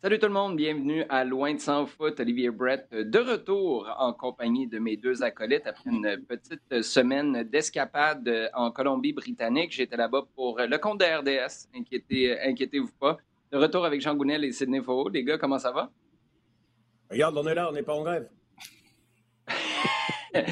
Salut tout le monde, bienvenue à Loin de sans foot. Olivier Brett de retour en compagnie de mes deux acolytes après une petite semaine d'escapade en Colombie-Britannique. J'étais là-bas pour le compte de RDS, Inquiétez, inquiétez-vous pas. De retour avec Jean Gounel et Sidney Faux. Les gars, comment ça va? Regarde, on est là, on n'est pas en grève.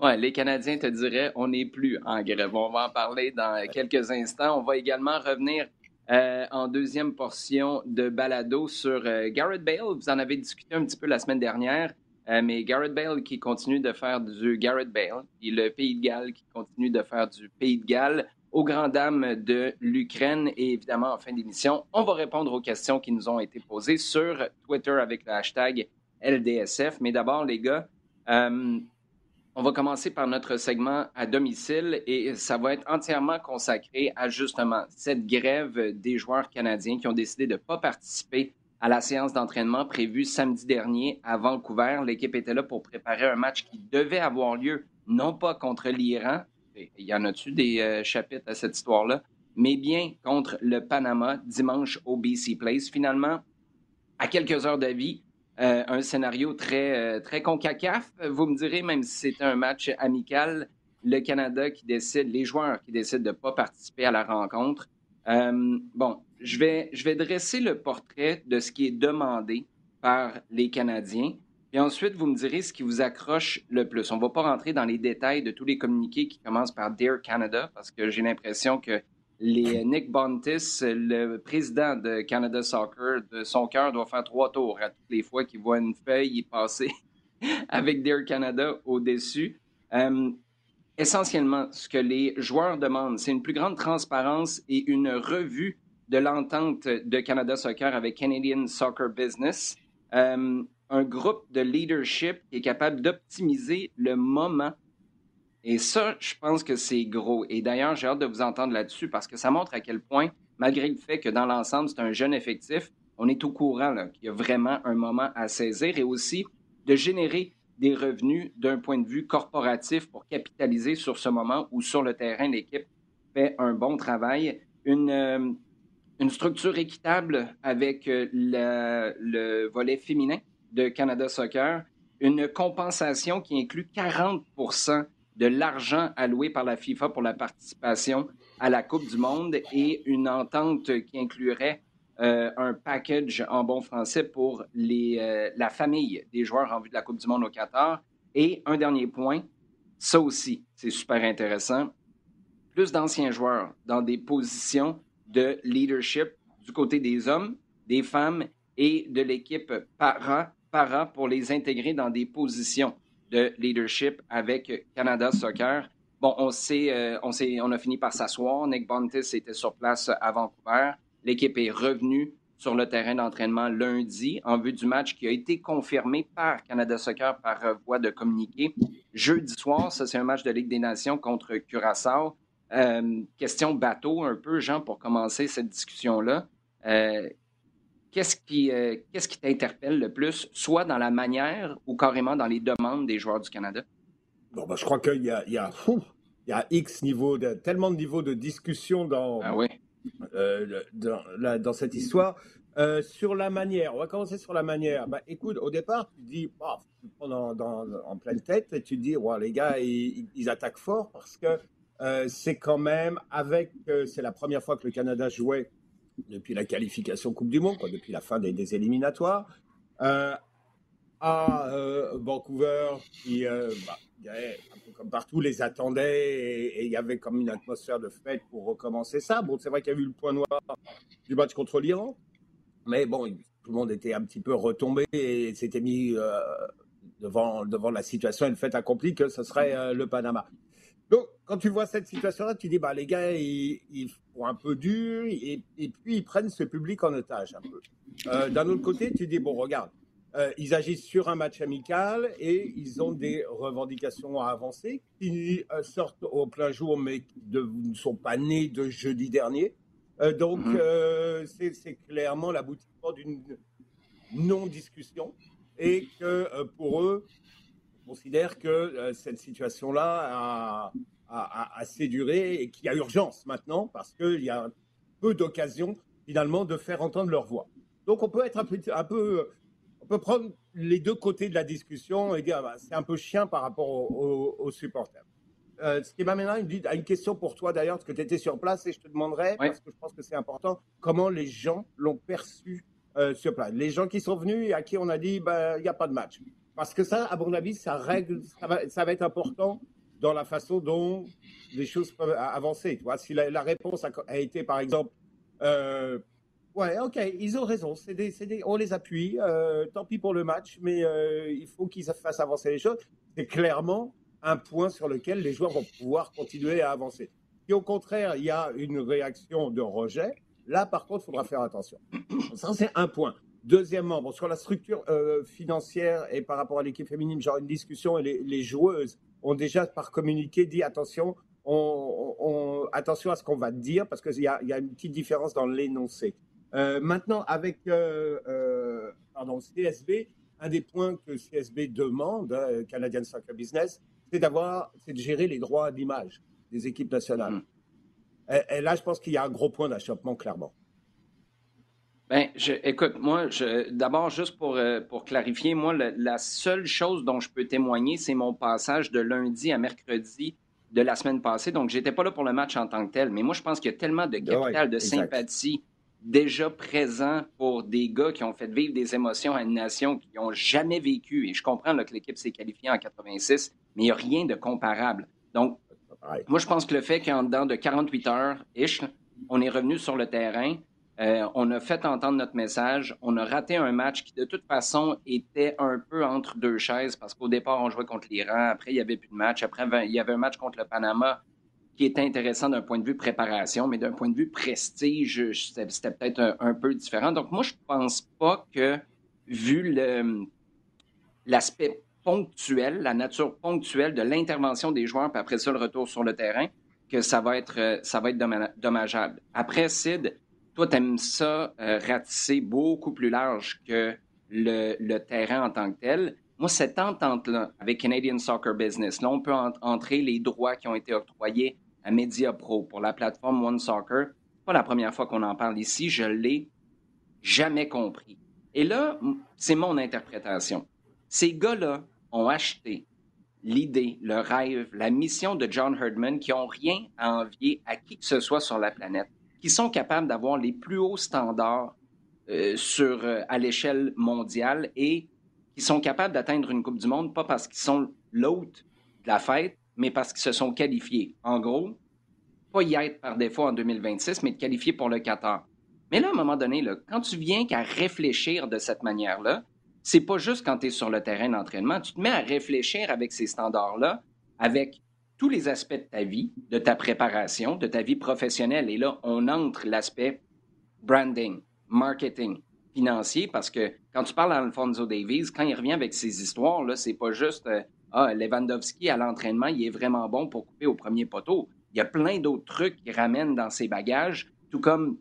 ouais, les Canadiens te diraient, on n'est plus en grève. On va en parler dans quelques instants. On va également revenir euh, en deuxième portion de balado sur euh, Garrett Bale. Vous en avez discuté un petit peu la semaine dernière, euh, mais Garrett Bale qui continue de faire du Garrett Bale et le Pays de Galles qui continue de faire du Pays de Galles aux grandes dames de l'Ukraine. Et évidemment, en fin d'émission, on va répondre aux questions qui nous ont été posées sur Twitter avec le hashtag LDSF. Mais d'abord, les gars, on va commencer par notre segment à domicile et ça va être entièrement consacré à justement cette grève des joueurs canadiens qui ont décidé de ne pas participer à la séance d'entraînement prévue samedi dernier à Vancouver. L'équipe était là pour préparer un match qui devait avoir lieu non pas contre l'Iran, il y en a-tu des euh, chapitres à cette histoire-là, mais bien contre le Panama dimanche au BC Place. Finalement, à quelques heures d'avis, euh, un scénario très, euh, très concacaf, vous me direz, même si c'était un match amical, le Canada qui décide, les joueurs qui décident de ne pas participer à la rencontre. Euh, bon, je vais, je vais dresser le portrait de ce qui est demandé par les Canadiens. Et ensuite, vous me direz ce qui vous accroche le plus. On ne va pas rentrer dans les détails de tous les communiqués qui commencent par Dear Canada, parce que j'ai l'impression que les Nick Bontis, le président de Canada Soccer, de son cœur doit faire trois tours à toutes les fois qu'il voit une feuille passer avec Dear Canada au-dessus. Euh, essentiellement, ce que les joueurs demandent, c'est une plus grande transparence et une revue de l'entente de Canada Soccer avec Canadian Soccer Business. Euh, un groupe de leadership est capable d'optimiser le moment et ça, je pense que c'est gros. Et d'ailleurs, j'ai hâte de vous entendre là-dessus parce que ça montre à quel point, malgré le fait que dans l'ensemble, c'est un jeune effectif, on est au courant qu'il y a vraiment un moment à saisir et aussi de générer des revenus d'un point de vue corporatif pour capitaliser sur ce moment où sur le terrain, l'équipe fait un bon travail. Une, euh, structure équitable avec euh, le volet féminin de Canada Soccer, une compensation qui inclut 40 de l'argent alloué par la FIFA pour la participation à la Coupe du Monde et une entente qui inclurait euh, un package en bon français pour euh, la famille des joueurs en vue de la Coupe du Monde au Qatar. Et un dernier point, ça aussi, c'est super intéressant. Plus d'anciens joueurs dans des positions de leadership du côté des hommes, des femmes et de l'équipe para, para pour les intégrer dans des positions de leadership avec Canada Soccer. Bon, on sait, euh, on, on a fini par s'asseoir. Nick Bontis était sur place à Vancouver. L'équipe est revenue sur le terrain d'entraînement lundi en vue du match qui a été confirmé par Canada Soccer par voie de communiqué. Jeudi soir, ça c'est un match de Ligue des Nations contre Curaçao. Euh, question bateau un peu, Jean, pour commencer cette discussion-là. Euh, qu'est-ce qui euh, qu'est-ce qui t'interpelle le plus, soit dans la manière ou carrément dans les demandes des joueurs du Canada? Bon, ben, je crois qu'il y a, il y, a, il y a X niveau de, tellement de niveaux de discussion dans, ah oui. euh, dans, dans, cette histoire. Euh, sur la manière, on va commencer sur la manière. Bah, écoute, au départ, tu dis, oh, tu prends dans, en pleine tête et tu dis, ouais, les gars, ils, ils attaquent fort parce que c'est quand même avec, c'est la première fois que le Canada jouait depuis la qualification Coupe du Monde, depuis la fin des, des éliminatoires. Euh, à euh, Vancouver, qui, euh, bah, un peu comme partout, les attendait et il y avait comme une atmosphère de fête pour recommencer ça. Bon, c'est vrai qu'il y a eu le point noir du match contre l'Iran, mais bon, tout le monde était un petit peu retombé et s'était mis devant, devant la situation et le fait accompli que ce serait le Panama. Donc, quand tu vois cette situation-là, tu dis, bah, les gars, ils, font un peu dur et, puis ils prennent ce public en otage un peu. Euh, d'un autre côté, tu dis, bon, regarde, euh, ils agissent sur un match amical et ils ont des revendications à avancer qui euh, sortent au plein jour, mais qui ne sont pas nées de jeudi dernier. donc, mhm. c'est clairement l'aboutissement d'une non-discussion et que pour eux, considère que euh, cette situation-là a, assez duré et qu'il y a urgence maintenant parce qu'il y a peu d'occasions finalement de faire entendre leur voix. Donc on peut être un peu, un peu, on peut prendre les deux côtés de la discussion et dire bah, c'est un peu chien par rapport aux, supporters. Euh, ce qui m'amène à une, question pour toi d'ailleurs, parce que tu étais sur place et je te demanderais, parce que je pense que c'est important, comment les gens l'ont perçu euh, sur place. Les gens qui sont venus et à qui on a dit bah, il n'y a pas de match. Parce que ça, à mon avis, ça, règle, ça, va, être important dans la façon dont les choses peuvent avancer. Tu vois, si la, réponse a, été, par exemple, euh, ouais, ok, ils ont raison, des, des, on les appuie, euh, tant pis pour le match, mais euh, il faut qu'ils fassent avancer les choses. C'est clairement un point sur lequel les joueurs vont pouvoir continuer à avancer. Si au contraire, il y a une réaction de rejet, là, par contre, il faudra faire attention. Ça, c'est un point. Deuxièmement, bon, sur la structure euh, financière et par rapport à l'équipe féminine, genre une discussion et les, joueuses ont déjà par communiqué dit attention, on, attention à ce qu'on va dire parce qu'il y a, y a une petite différence dans l'énoncé. Euh, maintenant, avec euh, pardon, CSB, un des points que CSB demande, hein, Canadian Soccer Business, c'est d'avoir, c'est de gérer les droits d'image des équipes nationales. Mmh. et, là, je pense qu'il y a un gros point d'achoppement, clairement. Ben, je, écoute, moi, d'abord, juste pour, euh, pour clarifier, moi, la seule chose dont je peux témoigner, c'est mon passage de lundi à mercredi de la semaine passée. Donc, j'étais pas là pour le match en tant que tel, mais moi, je pense qu'il y a tellement de capital de sympathie déjà présent pour des gars qui ont fait vivre des émotions à une nation qui n'ont jamais vécu. Et je comprends que l'équipe s'est qualifiée en 86, mais il n'y a rien de comparable. Donc, moi, je pense que le fait qu'en dedans de 48 heures, ish, on est revenu sur le terrain, euh, on a fait entendre notre message. On a raté un match qui, de toute façon, était un peu entre deux chaises parce qu'au départ, on jouait contre l'Iran. Après, il n'y avait plus de match. Après, il y avait un match contre le Panama qui était intéressant d'un point de vue préparation, mais d'un point de vue prestige, c'était peut-être un, peu différent. Donc, moi, je ne pense pas que, vu l'aspect ponctuel, la nature ponctuelle de l'intervention des joueurs, puis après ça, le retour sur le terrain, que ça va être, ça va être dommageable. Après, Sid, toi, tu aimes ça euh, ratisser beaucoup plus large que le, terrain en tant que tel. Moi, cette entente-là avec Canadian Soccer Business, là, on peut entrer les droits qui ont été octroyés à Media Pro pour la plateforme One Soccer. Pas la première fois qu'on en parle ici, je l'ai jamais compris. Et là, c'est mon interprétation. Ces gars-là ont acheté l'idée, le rêve, la mission de John Herdman qui n'ont rien à envier à qui que ce soit sur la planète qui sont capables d'avoir les plus hauts standards euh, sur, euh, à l'échelle mondiale et qui sont capables d'atteindre une Coupe du Monde, pas parce qu'ils sont l'hôte de la fête, mais parce qu'ils se sont qualifiés. En gros, pas y être par défaut en 2026, mais de qualifier pour le Qatar. Mais là, à un moment donné, là, quand tu viens qu'à réfléchir de cette manière-là, c'est pas juste quand tu es sur le terrain d'entraînement, tu te mets à réfléchir avec ces standards-là, avec tous les aspects de ta vie, de ta préparation, de ta vie professionnelle. Et là, on entre l'aspect branding, marketing, financier, parce que quand tu parles à Alfonso Davies, quand il revient avec ses histoires, là, c'est pas juste euh, Ah, Lewandowski à l'entraînement, il est vraiment bon pour couper au premier poteau. Il y a plein d'autres trucs qu'il ramène dans ses bagages, tout comme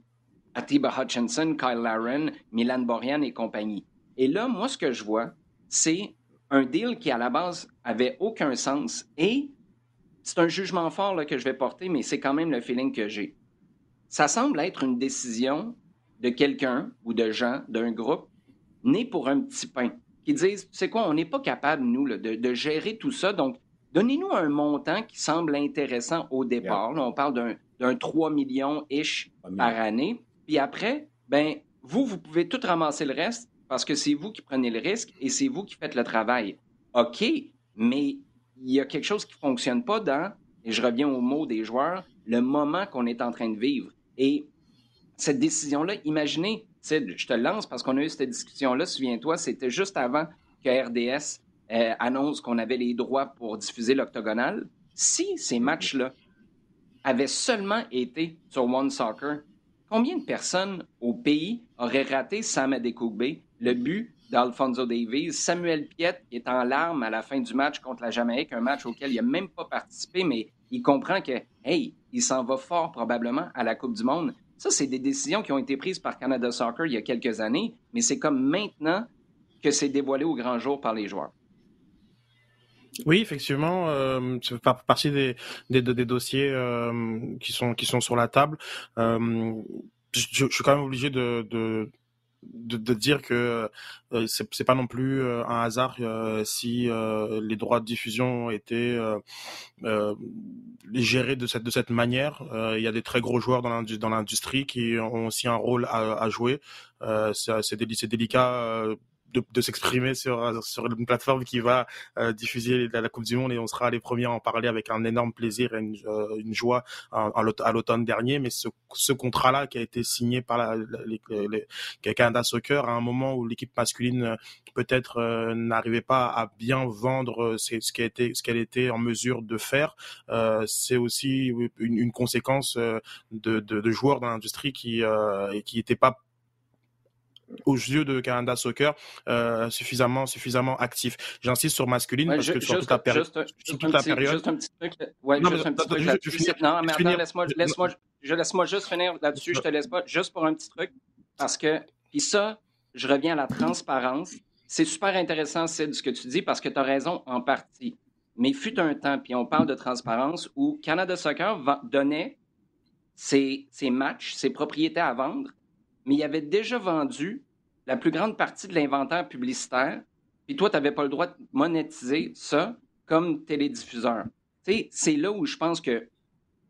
Atiba Hutchinson, Kyle Laren, Milan Borian et compagnie. Et là, moi, ce que je vois, c'est un deal qui, à la base, avait aucun sens et c'est un jugement fort là, que je vais porter, mais c'est quand même le feeling que j'ai. Ça semble être une décision de quelqu'un ou de gens, d'un groupe, né pour un petit pain, qui disent, c'est quoi, on n'est pas capable, nous, de, gérer tout ça, donc donnez-nous un montant qui semble intéressant au départ. on parle d'un 3 millions-ish par année. Puis après, ben vous, vous pouvez tout ramasser le reste parce que c'est vous qui prenez le risque et c'est vous qui faites le travail. OK, mais il y a quelque chose qui ne fonctionne pas dans, et je reviens au mot des joueurs, le moment qu'on est en train de vivre. Et cette décision-là, imaginez, je te lance parce qu'on a eu cette discussion-là, souviens-toi, c'était juste avant que RDS euh, annonce qu'on avait les droits pour diffuser l'octogonal. Si ces matchs-là avaient seulement été sur One Soccer, combien de personnes au pays auraient raté Sam le but d'Alfonso Davies, Samuel Piet est en larmes à la fin du match contre la Jamaïque, un match auquel il n'a même pas participé, mais il comprend que, hey, il s'en va fort probablement à la Coupe du Monde. Ça, c'est des décisions qui ont été prises par Canada Soccer il y a quelques années, mais c'est comme maintenant que c'est dévoilé au grand jour par les joueurs. Oui, effectivement, euh, c'est partie des, dossiers euh, qui sont sur la table. Euh, je, suis quand même obligé de de, de, dire que euh, c'est pas non plus euh, un hasard euh, si euh, les droits de diffusion étaient gérés de cette de cette manière. Il y a des très gros joueurs dans l'industrie qui ont aussi un rôle à, à jouer. c'est délicat de, s'exprimer sur, sur une plateforme qui va euh, diffuser la, Coupe du Monde et on sera les premiers à en parler avec un énorme plaisir et une, euh, une joie à l'automne dernier. Mais ce, ce contrat-là qui a été signé par la, les, les, Canada Soccer à un moment où l'équipe masculine euh, peut-être n'arrivait pas à bien vendre ce qui a été ce qu'elle était en mesure de faire, c'est aussi une, une conséquence de, de, de, joueurs dans l'industrie qui euh, qui n'étaient pas aux yeux de Canada Soccer euh, suffisamment suffisamment actif. J'insiste sur masculine parce que sur toute la, période, sur toute la période. Juste un petit truc. Ouais, non, juste un petit truc là-dessus. Non, mais attends, laisse-moi, laisse-moi, je laisse-moi juste finir là-dessus. Je te laisse pas juste pour un petit truc parce que puis ça, je reviens à la transparence. C'est super intéressant, c'est ce que tu dis parce que tu as raison en partie. Mais fut un temps, puis on parle de transparence où Canada Soccer donnait ses, ses matchs, ses propriétés à vendre mais il avait déjà vendu la plus grande partie de l'inventaire publicitaire, puis toi, tu n'avais pas le droit de monétiser ça comme télédiffuseur. C'est là où je pense que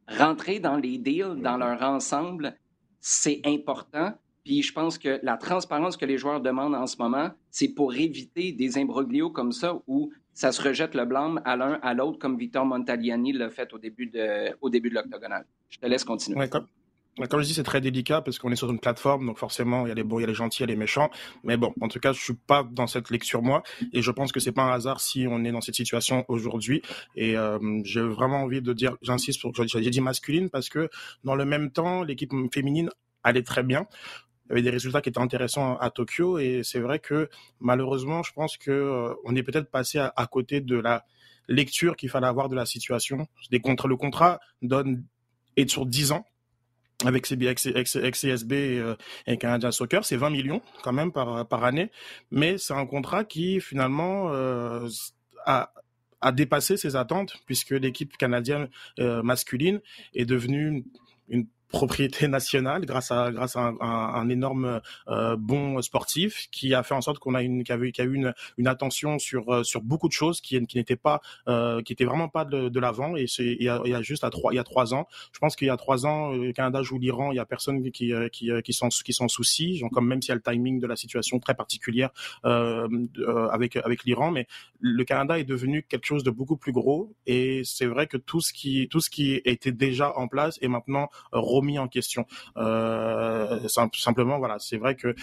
rentrer dans les deals, dans leur ensemble, c'est important. Puis je pense que la transparence que les joueurs demandent en ce moment, c'est pour éviter des imbroglios comme ça où ça se rejette le blâme à l'un à l'autre, comme Victor Montagliani l'a fait au début de, au de l'octogonal. Je te laisse continuer. Comme je dis, c'est très délicat parce qu'on est sur une plateforme, donc forcément, il y a les beaux, il y a les gentils, il y a les méchants. Mais bon, en tout cas, je suis pas dans cette lecture moi, et je pense que c'est pas un hasard si on est dans cette situation aujourd'hui. Et euh, j'ai vraiment envie de dire, j'insiste sur, j'ai dit masculine parce que dans le même temps, l'équipe féminine allait très bien. Il y avait des résultats qui étaient intéressants à Tokyo, et c'est vrai que malheureusement, je pense que euh, on est peut-être passé à, côté de la lecture qu'il fallait avoir de la situation. Le contrat donne est sur 10 ans avec, CSB et, euh, et Canadian Soccer, c'est 20 millions quand même par, par année, mais c'est un contrat qui finalement euh, a, a dépassé ses attentes puisque l'équipe canadienne euh, masculine est devenue une, une propriété nationale grâce à grâce à un, énorme euh, bon sportif qui a fait en sorte qu'on a une qui a eu, qui eu une, une attention sur euh, sur beaucoup de choses qui qui n'étaient pas euh, qui étaient vraiment pas de, l'avant. Et c'est il y a, juste à trois il y a trois ans je pense qu'il y a trois ans le Canada joue l'Iran il y a personne qui qui qui s'en qui s'en soucie. Comme même s'il y a le timing de la situation très particulière euh, avec avec l'Iran. Mais le Canada est devenu quelque chose de beaucoup plus gros. Et c'est vrai que tout ce qui tout ce qui était déjà en place est maintenant remis en question. Euh, simplement, voilà, c'est vrai que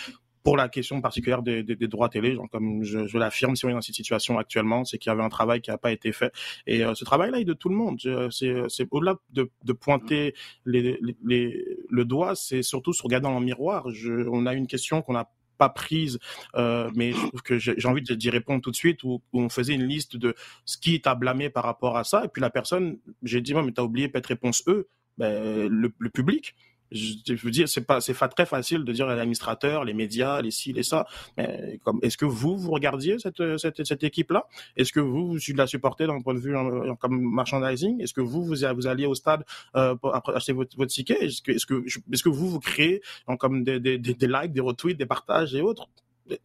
pour la question particulière des, droits télé, comme je, l'affirme, si on est dans cette situation actuellement, c'est qu'il y avait un travail qui n'a pas été fait. Et euh, ce travail-là est de tout le monde. C'est au-delà de, pointer les, les, le doigt, c'est surtout se regarder dans le miroir. Je, on a une question qu'on a pas prise, euh, mais que j'ai envie d'y répondre tout de suite, où, où, on faisait une liste de ce qui t'a blâmé par rapport à ça, et puis la personne, j'ai dit, mais t'as oublié peut-être réponse E, ben, le, le, public. Je, veux dire, c'est pas, c'est pas très facile de dire à l'administrateur, les médias, les ci, les ça. Mais comme, est-ce que vous, vous regardiez cette, cette, cette équipe-là? Est-ce que vous, vous la supportez d'un point de vue euh, comme merchandising? Est-ce que vous, vous, vous alliez au stade euh, pour acheter votre, votre ticket? Est-ce que, est-ce que, est-ce que vous, vous créez comme des, des, des, likes, des retweets, des partages et autres?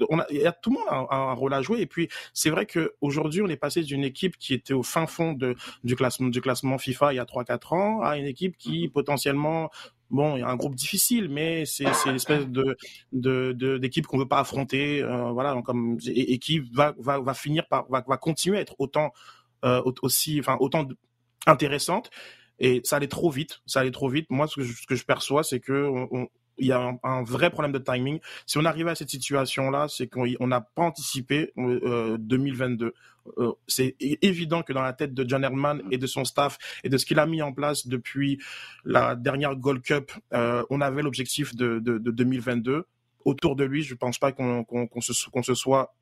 On a, il y a tout le monde a un, rôle à jouer. Et puis c'est vrai que aujourd'hui on est passé d'une équipe qui était au fin fond de, du classement du classement FIFA il y a 3 4 ans à une équipe qui potentiellement bon il y a un groupe difficile mais c'est c'est une espèce de de d'équipe qu'on veut pas affronter euh, voilà comme et, qui va va va finir par va, va continuer à être autant euh, aussi enfin autant intéressante. Et ça allait trop vite ça allait trop vite. Moi ce que je, ce que je perçois c'est que on, il y a un, vrai problème de timing. Si on arrive à cette situation-là, c'est qu'on n'a pas anticipé 2022. Euh, euh, c'est évident que dans la tête de John Herman et de son staff et de ce qu'il a mis en place depuis la dernière Gold Cup, euh, on avait l'objectif de, de, de, 2022. Autour de lui, je ne pense pas qu'on se, qu'on se soit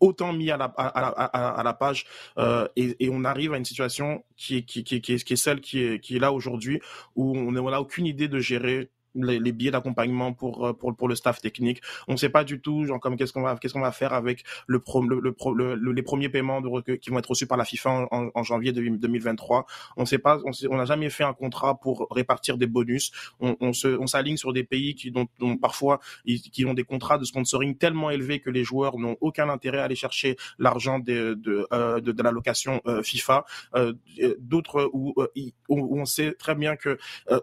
autant mis à la, à, à, à la page euh, et, et, on arrive à une situation qui est, qui, qui, qui est celle qui est, qui est là aujourd'hui où on n'a aucune idée de gérer les, les billets d'accompagnement pour, euh, pour pour le staff technique. On ne sait pas du tout genre comme qu'est-ce qu'on va qu'est-ce qu'on va faire avec le, pro, le, le, les premiers paiements de, qui vont être reçus par la FIFA en, en janvier 2023. On sait pas on n'a jamais fait un contrat pour répartir des bonus. On, on se on s'aligne sur des pays qui dont, dont parfois qui ont des contrats de sponsoring tellement élevés que les joueurs n'ont aucun intérêt à aller chercher l'argent de de, euh, de, de la location euh, FIFA. Euh, D'autres où, où, on sait très bien que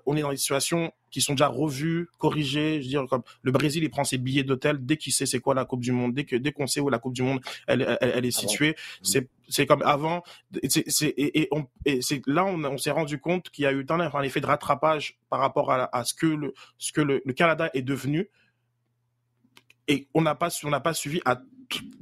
on est dans des situations qui sont déjà revus, corrigés. Je veux dire, comme le Brésil, il prend ses billets d'hôtel dès qu'il sait c'est quoi la Coupe du Monde, dès que dès qu'on sait où la Coupe du Monde elle, elle, est ah située. c'est c'est comme avant. C'est et, et, on, et c'est là on, on s'est rendu compte qu'il y a eu un, un effet de rattrapage par rapport à, à ce que le ce que le, le Canada est devenu et on n'a pas on n'a pas suivi à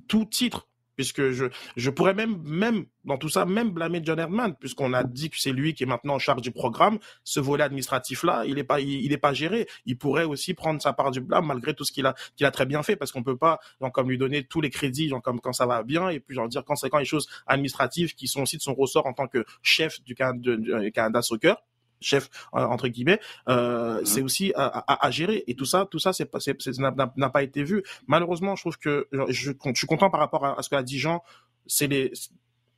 tout titre puisque je, pourrais même, même, dans tout ça, même blâmer John Herdman, puisqu'on a dit que c'est lui qui est maintenant en charge du programme. Ce volet administratif-là, il n'est pas, il, pas géré. Il pourrait aussi prendre sa part du blâme, malgré tout ce qu'il a, qu'il a très bien fait, parce qu'on peut pas, lui donner tous les crédits, quand ça va bien, et puis, genre, dire quand les choses administratives qui sont aussi de son ressort en tant que chef du Canada, du Canada Soccer chef entre guillemets, euh, c'est aussi à, à, gérer. Et tout ça, tout ça, c'est n'a pas été vu. Malheureusement, je trouve que je, je, suis content par rapport à, ce que a dit Jean. C'est les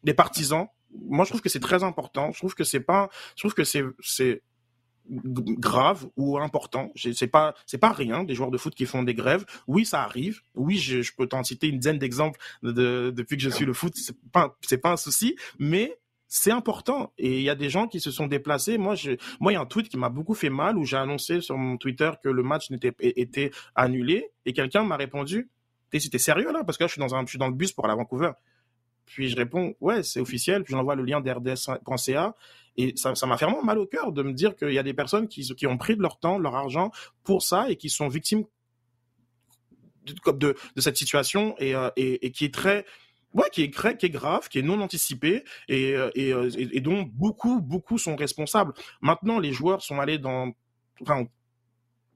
les partisans. Moi, je trouve que c'est très important. Je trouve que c'est pas, je trouve que c'est c'est grave ou important. C'est pas c'est pas rien des joueurs de foot qui font des grèves. Oui, ça arrive. Oui, je, je peux t'en citer une dizaine d'exemples de, depuis que je suis le foot. C'est pas c'est pas un souci, mais c'est important. Et il y a des gens qui se sont déplacés. Moi, moi, il y a un tweet qui m'a beaucoup fait mal où j'ai annoncé sur mon Twitter que le match n'était était annulé et quelqu'un m'a répondu "T'es sérieux là Parce que là, je suis dans un, je suis dans le bus pour aller à Vancouver." Puis je réponds "Ouais, c'est officiel." Puis j'envoie le lien d'RDS.ca et ça, m'a fait vraiment mal au cœur de me dire qu'il y a des personnes qui, ont pris de leur temps, leur argent pour ça et qui sont victimes de, de, de cette situation euh, et qui est très ouais, qui est, qui est grave, qui est non anticipé et, euh, euh, et, et, dont beaucoup, beaucoup sont responsables. Maintenant, les joueurs sont allés dans, enfin,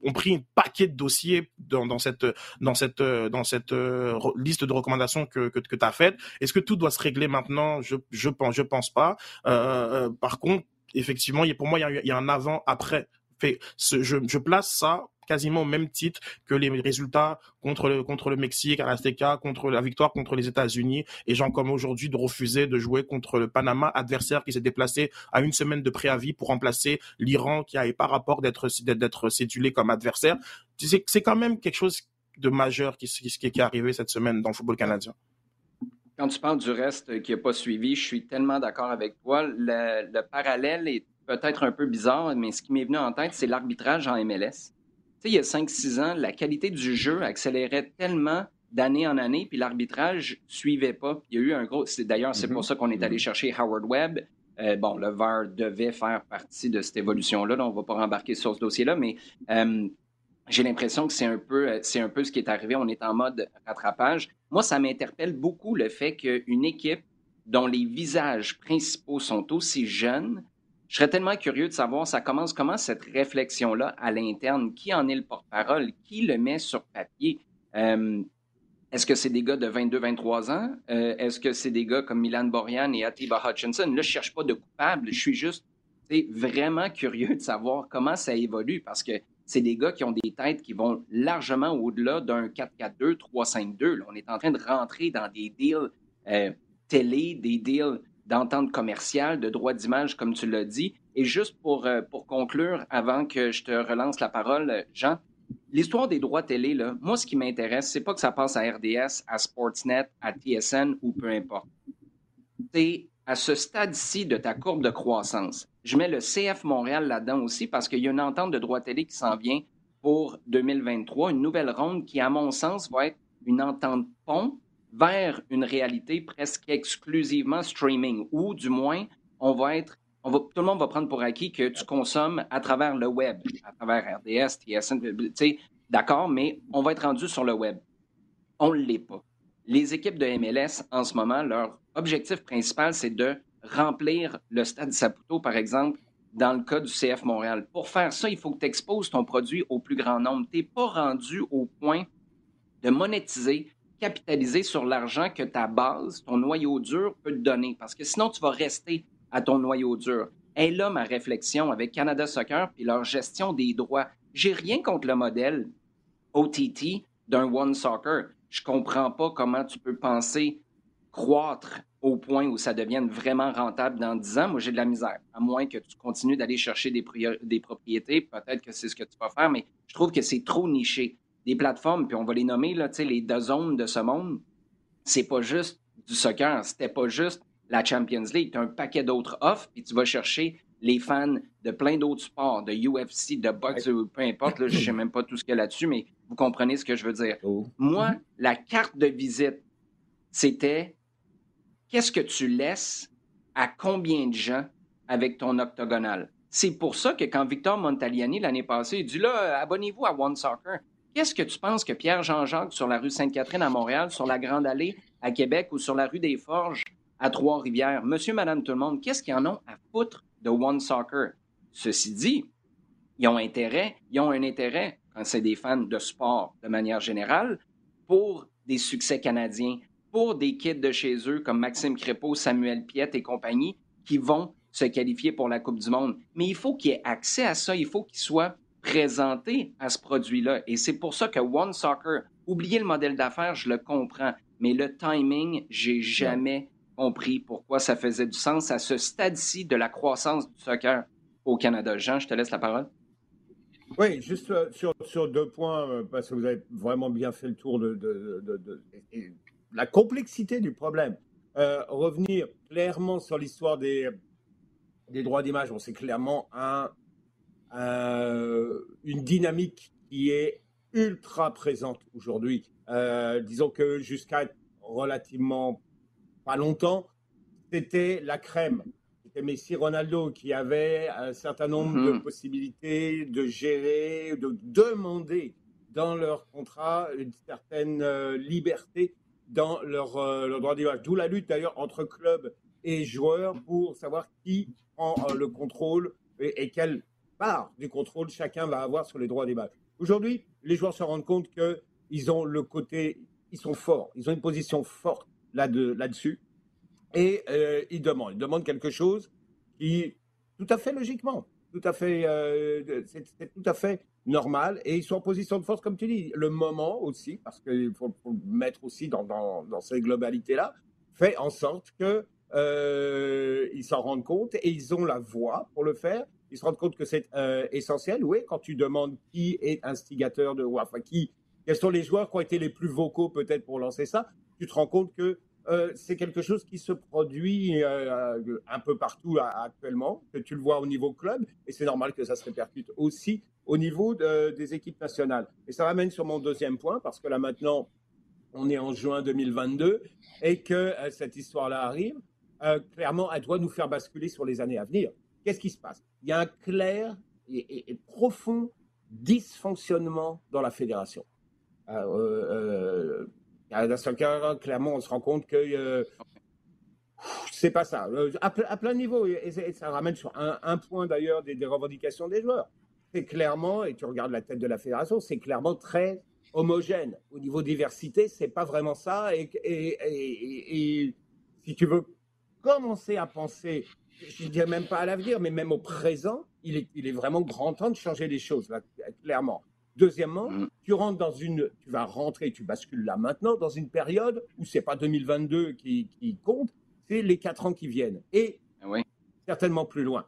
ont pris un paquet de dossiers dans, dans cette dans cette dans cette euh, liste de recommandations que que, que tu as faites. Est-ce que tout doit se régler maintenant? Je je pense je pense pas. Euh, par contre, effectivement, pour moi il y a, un avant après. Fait, je, je place ça quasiment au même titre que les résultats contre le, contre le Mexique à l'Azteca, contre la victoire contre les États-Unis, et gens comme aujourd'hui de refuser de jouer contre le Panama, adversaire qui s'est déplacé à une semaine de préavis pour remplacer l'Iran qui n'avait pas rapport d'être d'être cédulé comme adversaire. C'est quand même quelque chose de majeur qui, qui, qui est arrivé cette semaine dans le football canadien. Quand tu parles du reste qui n'a pas suivi, je suis tellement d'accord avec toi. Le, le parallèle est peut-être un peu bizarre, mais ce qui m'est venu en tête, c'est l'arbitrage en MLS il y a 5-6 ans, la qualité du jeu accélérait tellement d'année en année, puis l'arbitrage suivait pas. Il y a eu un gros. D'ailleurs, c'est pour mm-hmm. ça qu'on est allé mm-hmm. chercher Howard Webb. Euh, bon, le VAR devait faire partie de cette évolution-là. on ne va pas rembarquer sur ce dossier-là, mais euh, j'ai l'impression que c'est un, peu, euh, c'est un peu ce qui est arrivé. On est en mode rattrapage. Moi, ça m'interpelle beaucoup le fait qu'une équipe dont les visages principaux sont aussi jeunes je serais tellement curieux de savoir, ça commence comment cette réflexion-là à l'interne? Qui en est le porte-parole? Qui le met sur papier? Euh, est-ce que c'est des gars de 22-23 ans? Euh, est-ce que c'est des gars comme Milan Borian et Atiba Hutchinson? Là, je cherche pas de coupable. Je suis juste vraiment curieux de savoir comment ça évolue parce que c'est des gars qui ont des têtes qui vont largement au-delà d'un 4-4-2, 3-5-2. On est en train de rentrer dans des deals euh, télé, des deals d'entente commerciale, de droit d'image, comme tu l'as dit. Et juste pour, euh, pour conclure, avant que je te relance la parole, Jean, l'histoire des droits télé, là, moi, ce qui m'intéresse, c'est pas que ça passe à RDS, à Sportsnet, à TSN ou peu importe. C'est à ce stade-ci de ta courbe de croissance. Je mets le CF Montréal là-dedans aussi parce qu'il y a une entente de droits télé qui s'en vient pour 2023, une nouvelle ronde qui, à mon sens, va être une entente pont vers une réalité presque exclusivement streaming, ou du moins, on va être tout le monde va prendre pour acquis que tu consommes à travers le web, à travers RDS, TSN, tu sais, d'accord, mais on va être rendu sur le web. On ne l'est pas. Les équipes de MLS, en ce moment, leur objectif principal, c'est de remplir le stade Saputo, par exemple, dans le cas du CF Montréal. Pour faire ça, il faut que tu exposes ton produit au plus grand nombre. Tu n'es pas rendu au point de monétiser, capitaliser sur l'argent que ta base, ton noyau dur peut te donner. Parce que sinon, tu vas rester à ton noyau dur. Et là, ma réflexion avec Canada Soccer et leur gestion des droits. J'ai rien contre le modèle OTT d'un One Soccer. Je comprends pas comment tu peux penser croître au point où ça devienne vraiment rentable dans 10 ans, moi, j'ai de la misère. À moins que tu continues d'aller chercher des, des propriétés, peut-être que c'est ce que tu vas faire, mais je trouve que c'est trop niché. Des plateformes, puis on va les nommer, là, les deux zones de ce monde, c'est pas juste du soccer, c'était pas juste la Champions League. Tu as un paquet d'autres offres, puis tu vas chercher les fans de plein d'autres sports, de UFC, de boxe, peu importe, là, je sais même pas tout ce qu'il y a là-dessus, mais vous comprenez ce que je veux dire. Oh. Moi, mm-hmm. la carte de visite, c'était qu'est-ce que tu laisses à combien de gens avec ton octogonal? C'est pour ça que quand Victor Montaliani, l'année passée, dit là, abonnez-vous à One Soccer. Qu'est-ce que tu penses que Pierre Jean-Jacques sur la rue Sainte-Catherine à Montréal, sur la Grande Allée à Québec ou sur la rue des Forges à Trois-Rivières, monsieur, madame, tout le monde, qu'est-ce qu'ils en ont à foutre de One Soccer? Ceci dit, ils ont intérêt, ils ont un intérêt, quand c'est des fans de sport de manière générale, pour des succès canadiens, pour des kids de chez eux comme Maxime Crépeau, Samuel Piette et compagnie qui vont se qualifier pour la Coupe du Monde. Mais il faut qu'il y ait accès à ça, il faut qu'il soit présenté à ce produit-là. Et c'est pour ça que One Soccer, oubliez le modèle d'affaires, je le comprends, mais le timing, j'ai jamais compris pourquoi ça faisait du sens à ce stade-ci de la croissance du soccer au Canada. Jean, je te laisse la parole. Oui, juste euh, sur, deux points, euh, parce que vous avez vraiment bien fait le tour de, la complexité du problème. Euh, revenir clairement sur l'histoire des, des droits d'image, on c'est clairement un, une dynamique qui est ultra présente aujourd'hui. Euh, disons que jusqu'à relativement pas longtemps, c'était la crème. C'était Messi Ronaldo qui avait un certain nombre de mhm. possibilités de gérer, de demander dans leur contrat une certaine euh, liberté dans leur, euh, leur droit d'image. D'où la lutte d'ailleurs entre clubs et joueurs pour savoir qui prend euh, le contrôle et, quelle part du contrôle chacun va avoir sur les droits d'image. Aujourd'hui, les joueurs se rendent compte qu'ils ont le côté, ils sont forts, ils ont une position forte là-dessus et euh, ils demandent, ils demandent quelque chose qui, tout à fait logiquement, tout à fait, c'est tout à fait normal et ils sont en position de force, comme tu dis. Le moment aussi, parce qu'il faut, le mettre aussi dans ces globalités-là, fait en sorte que euh, ils s'en rendent compte et ils ont la voix pour le faire. Ils se rendent compte que c'est euh, essentiel. Oui, quand tu demandes qui est instigateur de, enfin qui, quels sont les joueurs qui ont été les plus vocaux peut-être pour lancer ça, tu te rends compte que euh, c'est quelque chose qui se produit euh, un peu partout actuellement, que tu le vois au niveau club, et c'est normal que ça se répercute aussi au niveau des équipes nationales. Et ça ramène sur mon deuxième point, parce que là maintenant, on est en juin 2022, et que cette histoire-là arrive, clairement, elle doit nous faire basculer sur les années à venir. Qu'est-ce qui se passe? Il y a un clair et, profond dysfonctionnement dans la fédération. Dans ce cas, clairement, on se rend compte que euh, c'est pas ça. Euh, à, plein niveau, et, ça ramène sur un, point d'ailleurs des, revendications des joueurs. C'est clairement, et tu regardes la tête de la fédération, c'est clairement très homogène. Au niveau diversité, c'est pas vraiment ça. Et, et, si tu veux commencer à penser, je ne dirais même pas à l'avenir, mais même au présent, il est, il est vraiment grand temps de changer les choses, là, clairement. Deuxièmement, mm. tu rentres dans une, tu vas rentrer, tu bascules là maintenant dans une période où c'est pas 2022 qui, compte, c'est les quatre ans qui viennent et ah certainement plus loin.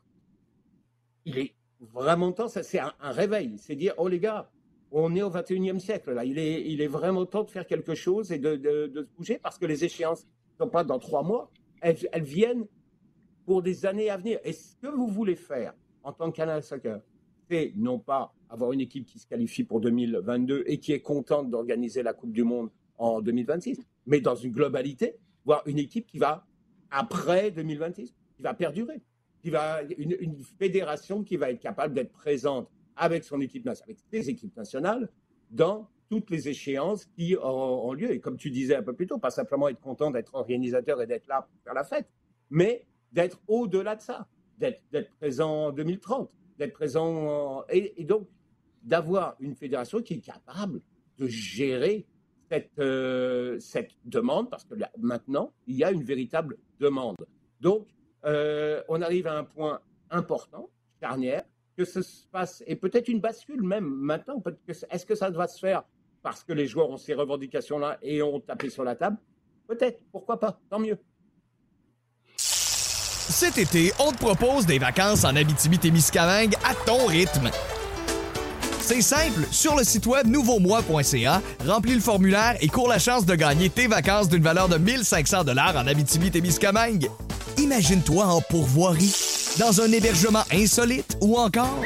Il est vraiment temps, ça c'est un, réveil, c'est dire oh les gars, on est au 21e siècle là, il est, il est vraiment temps de faire quelque chose et de, de, se bouger parce que les échéances ne sont pas dans trois mois, elles, viennent pour des années à venir. Et ce que vous voulez faire en tant que Canal Soccer, c'est non pas avoir une équipe qui se qualifie pour 2022 et qui est contente d'organiser la Coupe du Monde en 2026, mais dans une globalité, voir une équipe qui va, après 2026, qui va perdurer. qui va, une, fédération qui va être capable d'être présente avec son équipe avec ses équipes nationales, dans toutes les échéances qui auront lieu. Et comme tu disais un peu plus tôt, pas simplement être content d'être organisateur et d'être là pour faire la fête, mais d'être au-delà de ça, d'être présent en 2030, d'être présent et, donc d'avoir une fédération qui est capable de gérer cette, euh, cette demande, parce que maintenant, il y a une véritable demande. Donc, euh, on arrive à un point important, charnière, que ce se passe, et peut-être une bascule même maintenant, est-ce que ça doit se faire parce que les joueurs ont ces revendications-là et ont tapé sur la table Peut-être, pourquoi pas, tant mieux. Cet été, on te propose des vacances en Abitibi-Témiscamingue à ton rythme. C'est simple, sur le site web nouveaumois.ca, remplis le formulaire et cours la chance de gagner tes vacances d'une valeur de 1500 dollars en Abitibi-Témiscamingue. Imagine-toi en pourvoirie, dans un hébergement insolite ou encore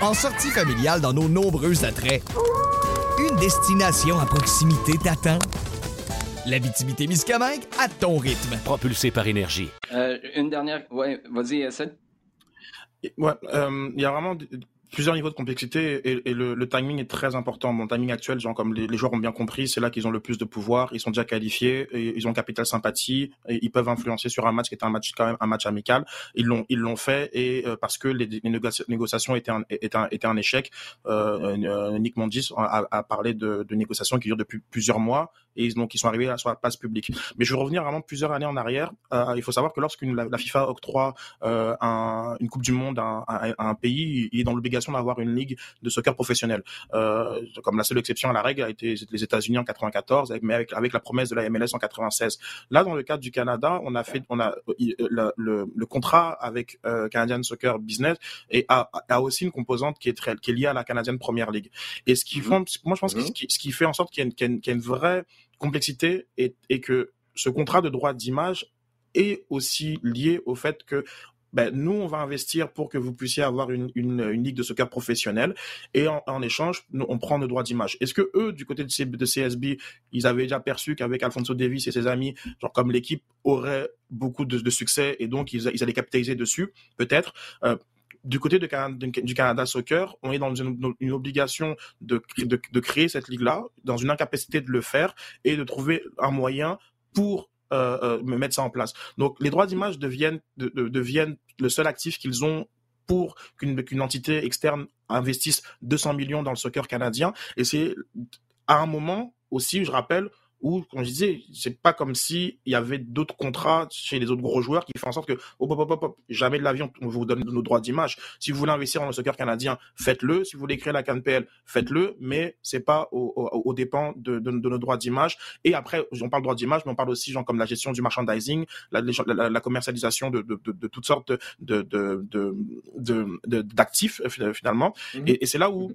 en sortie familiale dans nos nombreux attraits. Destination à proximité t'attend. L'Abitibi-Témiscamingue à ton rythme. Propulsé par énergie. Euh, une dernière. Ouais, vas-y, Seth. Ouais, euh, il y a vraiment plusieurs niveaux de complexité et, le, le, timing est très important. Mon timing actuel, genre comme les, les, joueurs ont bien compris, c'est là qu'ils ont le plus de pouvoir. Ils sont déjà qualifiés, et ils ont capital sympathie, et ils peuvent influencer sur un match qui est un match quand même un match amical. Ils l'ont ils l'ont fait et euh, parce que les, les négociations étaient un, étaient un, étaient un échec. Euh, euh Nick Mondis a, a parlé de, de, négociations qui durent depuis plusieurs mois et donc ils sont arrivés sur la place publique. Mais je veux revenir vraiment plusieurs années en arrière. Euh, il faut savoir que lorsqu'une la, FIFA octroie euh, un, une Coupe du Monde à, à, à un pays, il est dans l'obligation d'avoir une ligue de soccer professionnel. Euh, comme la seule exception à la règle a été les États-Unis en 94, mais avec, avec la promesse de la MLS en 96. Là, dans le cadre du Canada, on a fait, on a le, le, le contrat avec euh, Canadian Soccer Business et a, a, aussi une composante qui est très, qui est liée à la Canadian Premier League. Et ce qui, mhm. font, moi, je pense que mhm. ce qui, ce qui fait en sorte qu'il y, qu y, a une vraie complexité et, et que ce contrat de droit d'image est aussi lié au fait que ben, nous, on va investir pour que vous puissiez avoir une, une, une ligue de soccer professionnelle et en, en échange, on prend nos droits d'image. Est-ce que eux, du côté de, de CSB, ils avaient déjà perçu qu'avec Alfonso Davis et ses amis, genre comme l'équipe aurait beaucoup de, de, succès et donc ils, ils allaient capitaliser dessus, peut-être. Euh, du côté de, du Canada Soccer, on est dans une, une obligation de, de, de créer cette ligue-là, dans une incapacité de le faire et de trouver un moyen pour euh, euh, me mettre ça en place. Donc les droits d'image deviennent, de, de, deviennent le seul actif qu'ils ont pour qu'une entité externe investisse 200 millions dans le soccer canadien. Et c'est à un moment aussi, je rappelle, où, comme je disais, c'est pas comme si il y avait d'autres contrats chez les autres gros joueurs qui font en sorte que, hop, hop, hop, hop, jamais de l'avion, on vous donne nos droits d'image. Si vous voulez investir dans le soccer canadien, faites-le. Si vous voulez créer la CanPL, faites-le, mais c'est pas au, au, au dépend de, de, de, nos droits d'image. Et après, on parle de droits d'image, mais on parle aussi, genre, comme la gestion du merchandising, la, la, la commercialisation de, de, de, toutes sortes de, de, de, d'actifs, finalement. Mm-hmm. Et, et c'est là où,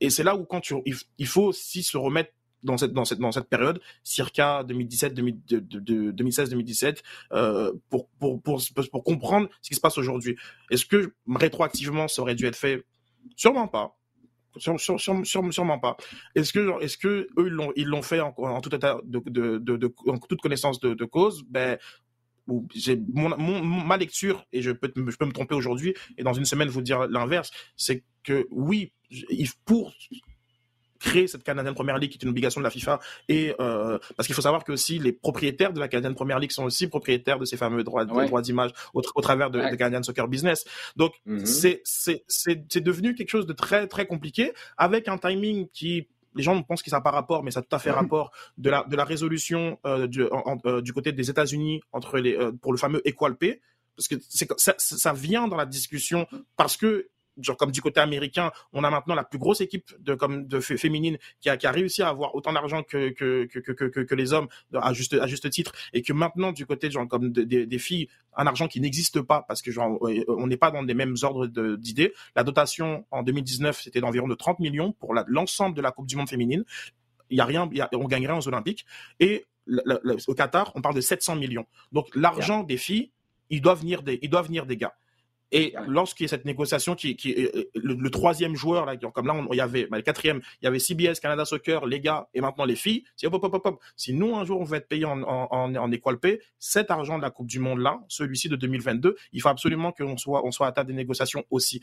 et c'est là où quand tu, il faut aussi se remettre dans cette dans cette dans cette période, circa 2017 2016 2017 euh, pour, pour pour pour comprendre ce qui se passe aujourd'hui. Est-ce que rétroactivement ça aurait dû être fait? Sûrement pas. Sur, sur, sur, sûrement pas. Est-ce que, est-ce que eux l'ont, ils l'ont fait en, en, tout état de, de, de, en toute connaissance de, de cause? Ben, j'ai mon, mon, ma lecture et je peux je peux me tromper aujourd'hui et dans une semaine vous dire l'inverse, c'est que oui, pour créer cette Canadian Premier League qui est une obligation de la FIFA et euh, parce qu'il faut savoir que aussi les propriétaires de la Canadian Premier League sont aussi propriétaires de ces fameux droits, ouais. droits d'image au, au, travers de, ouais. de, Canadian Soccer Business. Donc mm -hmm. c'est c'est c'est devenu quelque chose de très très compliqué avec un timing qui les gens pensent que ça n'a pas rapport, mais ça a tout à fait rapport de la de la résolution euh, du, en, euh, du côté des États-Unis entre les euh, pour le fameux Equal Pay parce que ça, ça vient dans la discussion parce que genre comme du côté américain, on a maintenant la plus grosse équipe de comme de féminine qui a, qui a réussi à avoir autant d'argent que que, que que, que que les hommes à juste à juste titre et que maintenant du côté genre comme de, de, des filles un argent qui n'existe pas parce que genre on n'est pas dans les mêmes ordres d'idées. La dotation en 2019 c'était d'environ de 30 millions pour l'ensemble de la Coupe du Monde féminine. Il y a rien, y a, on gagnerait aux Olympiques et le, le, au Qatar on parle de 700 millions. Donc l'argent yeah. des filles il doit venir des il doit venir des gars Et lorsqu'il y a cette négociation qui, qui le, troisième joueur là, comme là, il y avait bah, le quatrième, il y avait CBS, Canada Soccer, les gars et maintenant les filles. Si, hop, hop, hop, si nous un jour on veut être payé en, en, en, en équal pay, cet argent de la Coupe du Monde là, celui-ci de 2022, il faut absolument qu'on soit on soit à table des négociations aussi.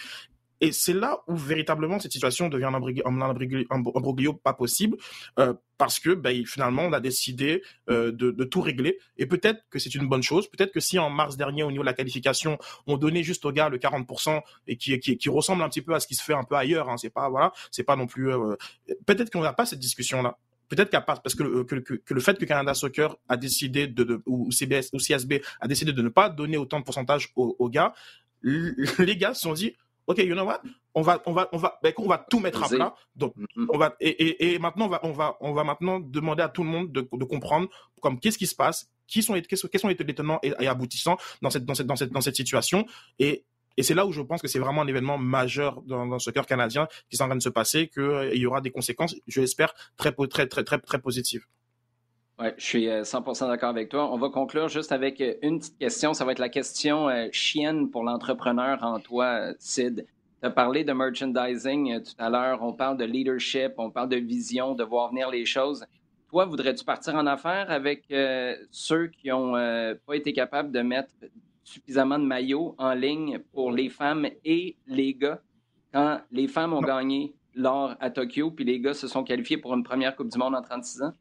Et c'est là où véritablement cette situation devient un imbroglio pas possible, euh, parce que ben, finalement on a décidé euh, de, de, tout régler. Et peut-être que c'est une bonne chose. Peut-être que si en mars dernier au niveau de la qualification, on donnait juste aux gars le 40% et qui, qui, qui ressemble un petit peu à ce qui se fait un peu ailleurs, hein, c'est pas voilà, c'est pas non plus. Euh, peut-être qu'on n'a pas cette discussion là peut-être qu'à part parce que, que, que, le fait que Canada Soccer a décidé de, de, ou CBS ou CSB a décidé de ne pas donner autant de pourcentage aux, aux gars, les gars se sont dit OK, you know what? On va, on va, on va, ben, on va tout mettre à plat. Donc, mm-hmm. on va, et, et, et, maintenant, on va, on va, on va maintenant demander à tout le monde de, de comprendre, comme, qu'est-ce qui se passe, qui sont, quels sont les tenants et, et, aboutissants dans cette, dans cette, dans cette, dans cette situation. Et, et c'est là où je pense que c'est vraiment un événement majeur dans, dans ce cœur canadien qui est en train de se passer, qu'il euh, y aura des conséquences, je l'espère, très, très, très, très, très positives. Oui, je suis 100% euh, d'accord avec toi. On va conclure juste avec euh, une petite question. Ça va être la question euh, chienne pour l'entrepreneur en toi, Sid. Tu as parlé de merchandising tout à l'heure. On parle de leadership, on parle de vision, de voir venir les choses. Toi, voudrais-tu partir en affaires avec ceux qui n'ont pas été capables de mettre suffisamment de maillots en ligne pour les femmes et les gars? Quand les femmes ont gagné l'or à Tokyo, puis les gars se sont qualifiés pour une première Coupe du Monde en 36 ans?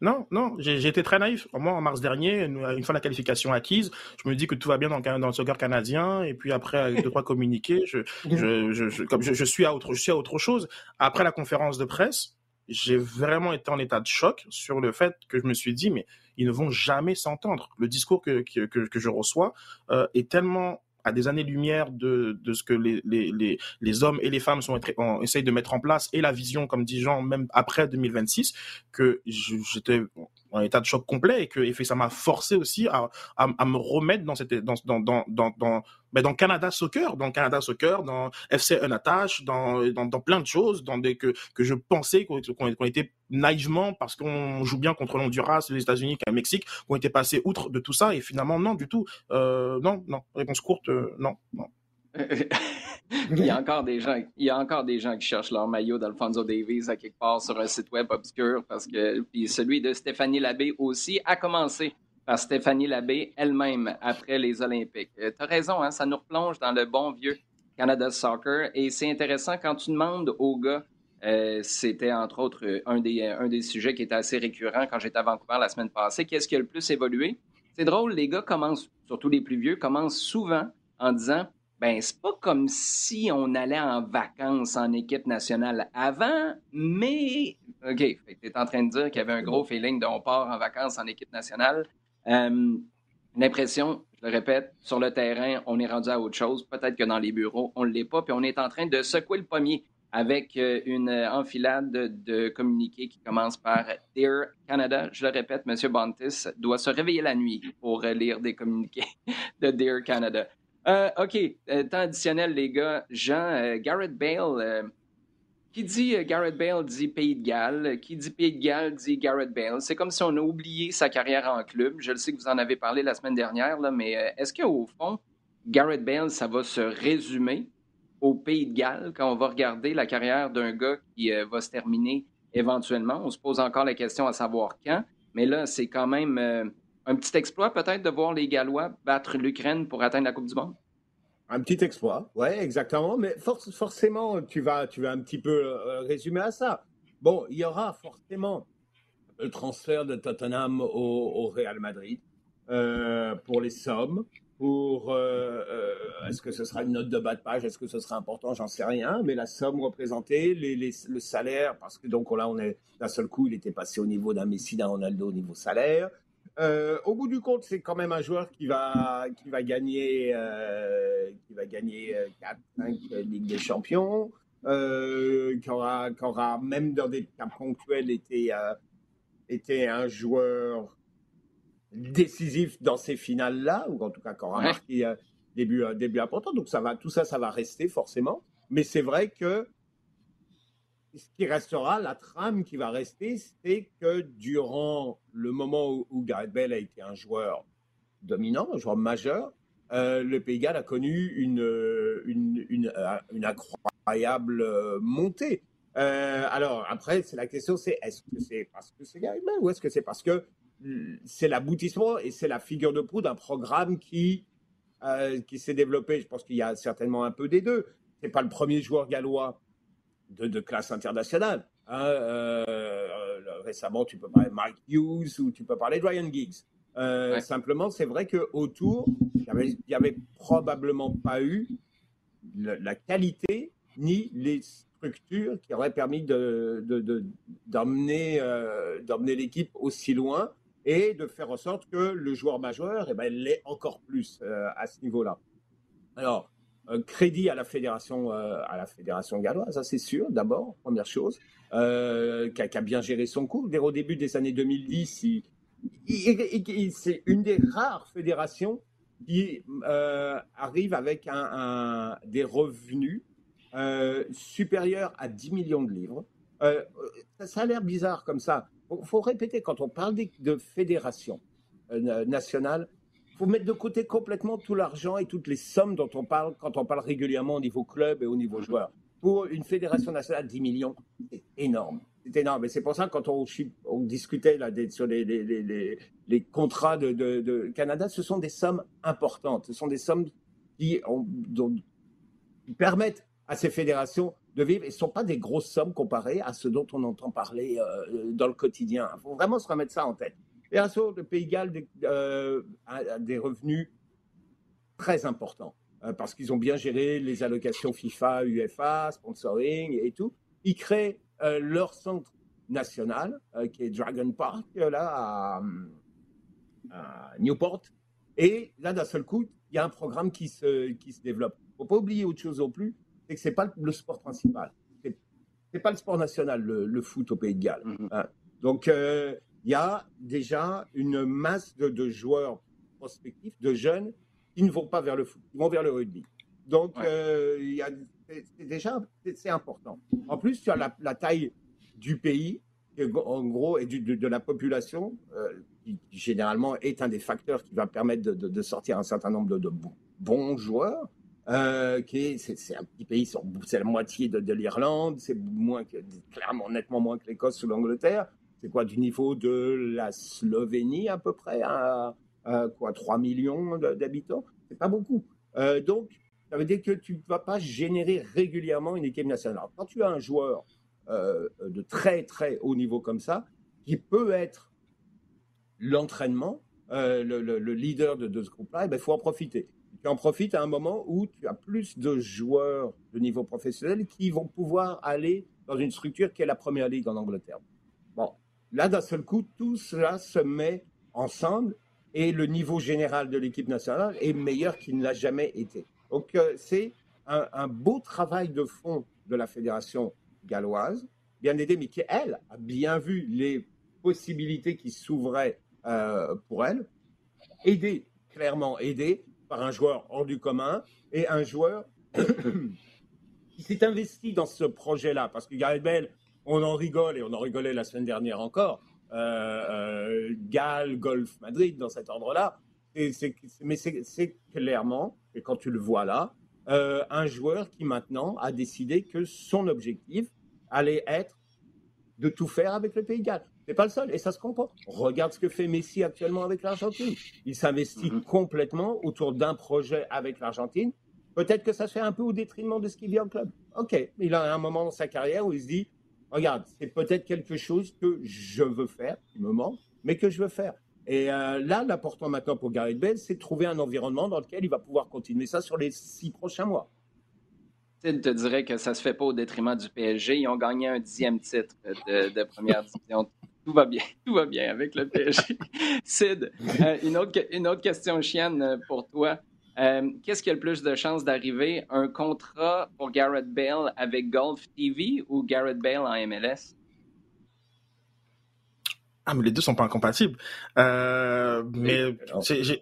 Non, non, j'ai été très naïf. Moi, en mars dernier, une fois la qualification acquise, je me dis que tout va bien dans, dans le soccer canadien. Et puis après, avec deux trois communiqués, je, je, je, je, comme je, je, suis à autre, je suis à autre chose. Après la conférence de presse, j'ai vraiment été en état de choc sur le fait que je me suis dit, mais ils ne vont jamais s'entendre. Le discours que, que, que, je reçois euh, est tellement à des années-lumière de, de ce que les, les, les, les, hommes et les femmes sont on essayent de mettre en place et la vision, comme dit Jean, même après 2026, que j'étais en état de choc complet et que et ça m'a forcé aussi à, à, à, me remettre dans cette dans dans dans dans, dans, ben dans Canada Soccer, dans Canada Soccer, dans FC Unattache, dans, dans dans plein de choses, dans des que que je pensais qu'on qu était naïvement parce qu'on joue bien contre l'Honduras, les États-Unis, le Mexique, qu'on était passé outre de tout ça et finalement non du tout, euh, non non réponse courte euh, non non. il, y a encore des gens, il y a encore des gens qui cherchent leur maillot d'Alfonso Davies à quelque part sur un site web obscur parce que puis celui de Stéphanie Labbé aussi a commencé par Stéphanie Labbé elle-même après les Olympiques. Euh, tu as raison, hein, ça nous replonge dans le bon vieux Canada Soccer et c'est intéressant quand tu demandes aux gars euh, c'était entre autres un des, un des sujets qui était assez récurrent quand j'étais à Vancouver la semaine passée. Qu'est-ce qui a le plus évolué? C'est drôle, les gars commencent, surtout les plus vieux, commencent souvent en disant ben c'est pas comme si on allait en vacances en équipe nationale avant, mais OK, tu es en train de dire qu'il y avait un gros feeling de on part en vacances en équipe nationale. Euh, L'impression, je le répète, sur le terrain, on est rendu à autre chose. Peut-être que dans les bureaux, on ne l'est pas, puis on est en train de secouer le pommier avec euh, une enfilade de communiqués qui commence par Dear Canada. Je le répète, M. Bantis doit se réveiller la nuit pour lire des communiqués de Dear Canada. Euh, OK, euh, temps additionnel, les gars. Jean, euh, Garrett Bale, qui dit Garrett Bale dit Pays de Galles, qui dit Pays de Galles dit Garrett Bale. C'est comme si on a oublié sa carrière en club. Je le sais que vous en avez parlé la semaine dernière, là, mais est-ce qu'au fond, Garrett Bale, ça va se résumer au Pays de Galles quand on va regarder la carrière d'un gars qui va se terminer éventuellement? On se pose encore la question à savoir quand, mais là, c'est quand même un petit exploit peut-être de voir les Gallois battre l'Ukraine pour atteindre la Coupe du Monde? Un petit exploit, oui, exactement. Mais forcément, tu vas, tu vas un petit peu euh, résumer à ça. Bon, il y aura forcément le transfert de Tottenham au, Real Madrid euh, pour les sommes. Pour euh, est-ce que ce sera une note de bas de page, est-ce que ce sera important, j'en sais rien. Mais la somme représentée, les, le salaire, parce que donc là on est d'un seul coup, il était passé au niveau d'un Messi, d'un Ronaldo au niveau salaire. Euh, au bout du compte, c'est quand même un joueur qui va, qui va gagner, euh, qui va gagner 4, euh, 5 Ligues des Champions, qui, aura, qui aura, même dans des cas ponctuels, été, été un joueur décisif dans ces finales-là, ou en tout cas qui aura marqué début, début important. Donc ça va, tout ça, ça va rester forcément. Mais c'est vrai que ce qui restera, la trame qui va rester, c'est que durant le moment où, Gareth Bale a été un joueur dominant, un joueur majeur, le Pays Galles a connu une, une, une incroyable montée. alors après, c'est la question, c'est est-ce que c'est parce que c'est Gary ou est-ce que c'est parce que c'est l'aboutissement et c'est la figure de proue d'un programme qui, euh, qui s'est développé? Je pense qu'il y a certainement un peu des deux. Ce n'est pas le premier joueur gallois de, de classe internationale. Hein, euh, euh, récemment, tu peux parler de Mike Hughes ou tu peux parler de Ryan Giggs. Simplement, c'est vrai qu'autour, il n'y avait, probablement pas eu la, qualité ni les structures qui auraient permis d'emmener de, de, l'équipe aussi loin et de faire en sorte que le joueur majeur eh ben, l'est encore plus euh, à ce niveau-là. Alors, crédit à la fédération, euh, à la fédération galloise, c'est sûr, d'abord, première chose, euh, qui, a, bien géré son cours. Dès au début des années 2010, c'est une des rares fédérations qui arrive avec des revenus supérieurs à 10 millions de livres. ça a l'air bizarre comme ça, il faut répéter, quand on parle de, fédération euh, nationale, faut mettre de côté complètement tout l'argent et toutes les sommes dont on parle quand on parle régulièrement au niveau club et au niveau joueur. Pour une fédération nationale, 10 millions, c'est énorme. C'est énorme. Et c'est pour ça que quand on, discutait là, sur les, contrats de, Canada, ce sont des sommes importantes. Ce sont des sommes qui, qui permettent à ces fédérations de vivre. Et ce ne sont pas des grosses sommes comparées à ce dont on entend parler euh, dans le quotidien. Il faut vraiment se remettre ça en tête. Et un le Pays de Galles euh, a, des revenus très importants euh, parce qu'ils ont bien géré les allocations FIFA, UEFA, sponsoring et tout. Ils créent leur centre national qui est Dragon Park là à, Newport. Et là, d'un seul coup, il y a un programme qui se, qui se développe. Il ne faut pas oublier autre chose non plus, c'est que c'est pas le sport principal. C'est, n'est pas le sport national, le, foot au Pays de Galles. Mm-hmm. Hein. Donc, euh, il y a déjà une masse de, joueurs prospectifs, de jeunes, qui ne vont pas vers le foot, ils vont vers le rugby. Donc, euh, c'est, déjà c'est, important. En plus, tu as la, taille du pays, en gros, et de, la population, euh, qui, généralement est un des facteurs qui va permettre de, sortir un certain nombre de, bons joueurs. Euh, c'est, un petit pays, c'est la moitié de, l'Irlande, c'est moins que, clairement nettement moins que l'Écosse ou l'Angleterre. C'est quoi du niveau de la Slovénie à peu près, à, quoi 3 millions d'habitants? C'est pas beaucoup. Euh, donc, ça veut dire que tu ne vas pas générer régulièrement une équipe nationale. quand tu as un joueur euh, de très très haut niveau comme ça, qui peut être l'entraînement, le, leader de, ce groupe-là, il eh ben, faut en profiter tu en profites à un moment où tu as plus de joueurs de niveau professionnel qui vont pouvoir aller dans une structure qui est la première ligue en Angleterre. Bon, là, d'un seul coup, tout cela se met ensemble et le niveau général de l'équipe nationale est meilleur qu'il ne l'a jamais été. Donc, euh, c'est un, beau travail de fond de la fédération galloise, bien aidée, mais qui, elle, a bien vu les possibilités qui s'ouvraient euh, pour elle, aidée, clairement aidée, par un joueur hors du commun et un joueur qui s'est investi dans ce projet-là. Parce que Gareth Bell, on en rigole et on en rigolait la semaine dernière encore. Euh, euh Gal, Golf, Madrid, dans cet ordre-là. mais c'est clairement, et quand tu le vois là, euh, un joueur qui maintenant a décidé que son objectif allait être de tout faire avec le Pays de Galles. C'est pas le seul, et ça se comprend. Regarde ce que fait Messi actuellement avec l'Argentine. Il s'investit mhm. complètement autour d'un projet avec l'Argentine. Peut-être que ça se fait un peu au détriment de ce qu'il vit en club. Ok, il a un moment dans sa carrière où il se dit, regarde, c'est peut-être quelque chose que je veux faire, qui me manque, mais que je veux faire. Et euh, là, l'important maintenant pour Gareth Bale, c'est de trouver un environnement dans lequel il va pouvoir continuer ça sur les six prochains mois. Sid te dirait que ça se fait pas au détriment du PSG. Ils ont gagné un dixième titre de, première division tout va bien, tout va bien avec le PSG. Sid, euh, une, autre, une autre question chienne pour toi. Euh, qu'est-ce qui a le plus de chances d'arriver? Un contrat pour Garrett Bale avec Golf TV ou Garrett Bale en MLS? Ah, mais les deux sont pas incompatibles. mais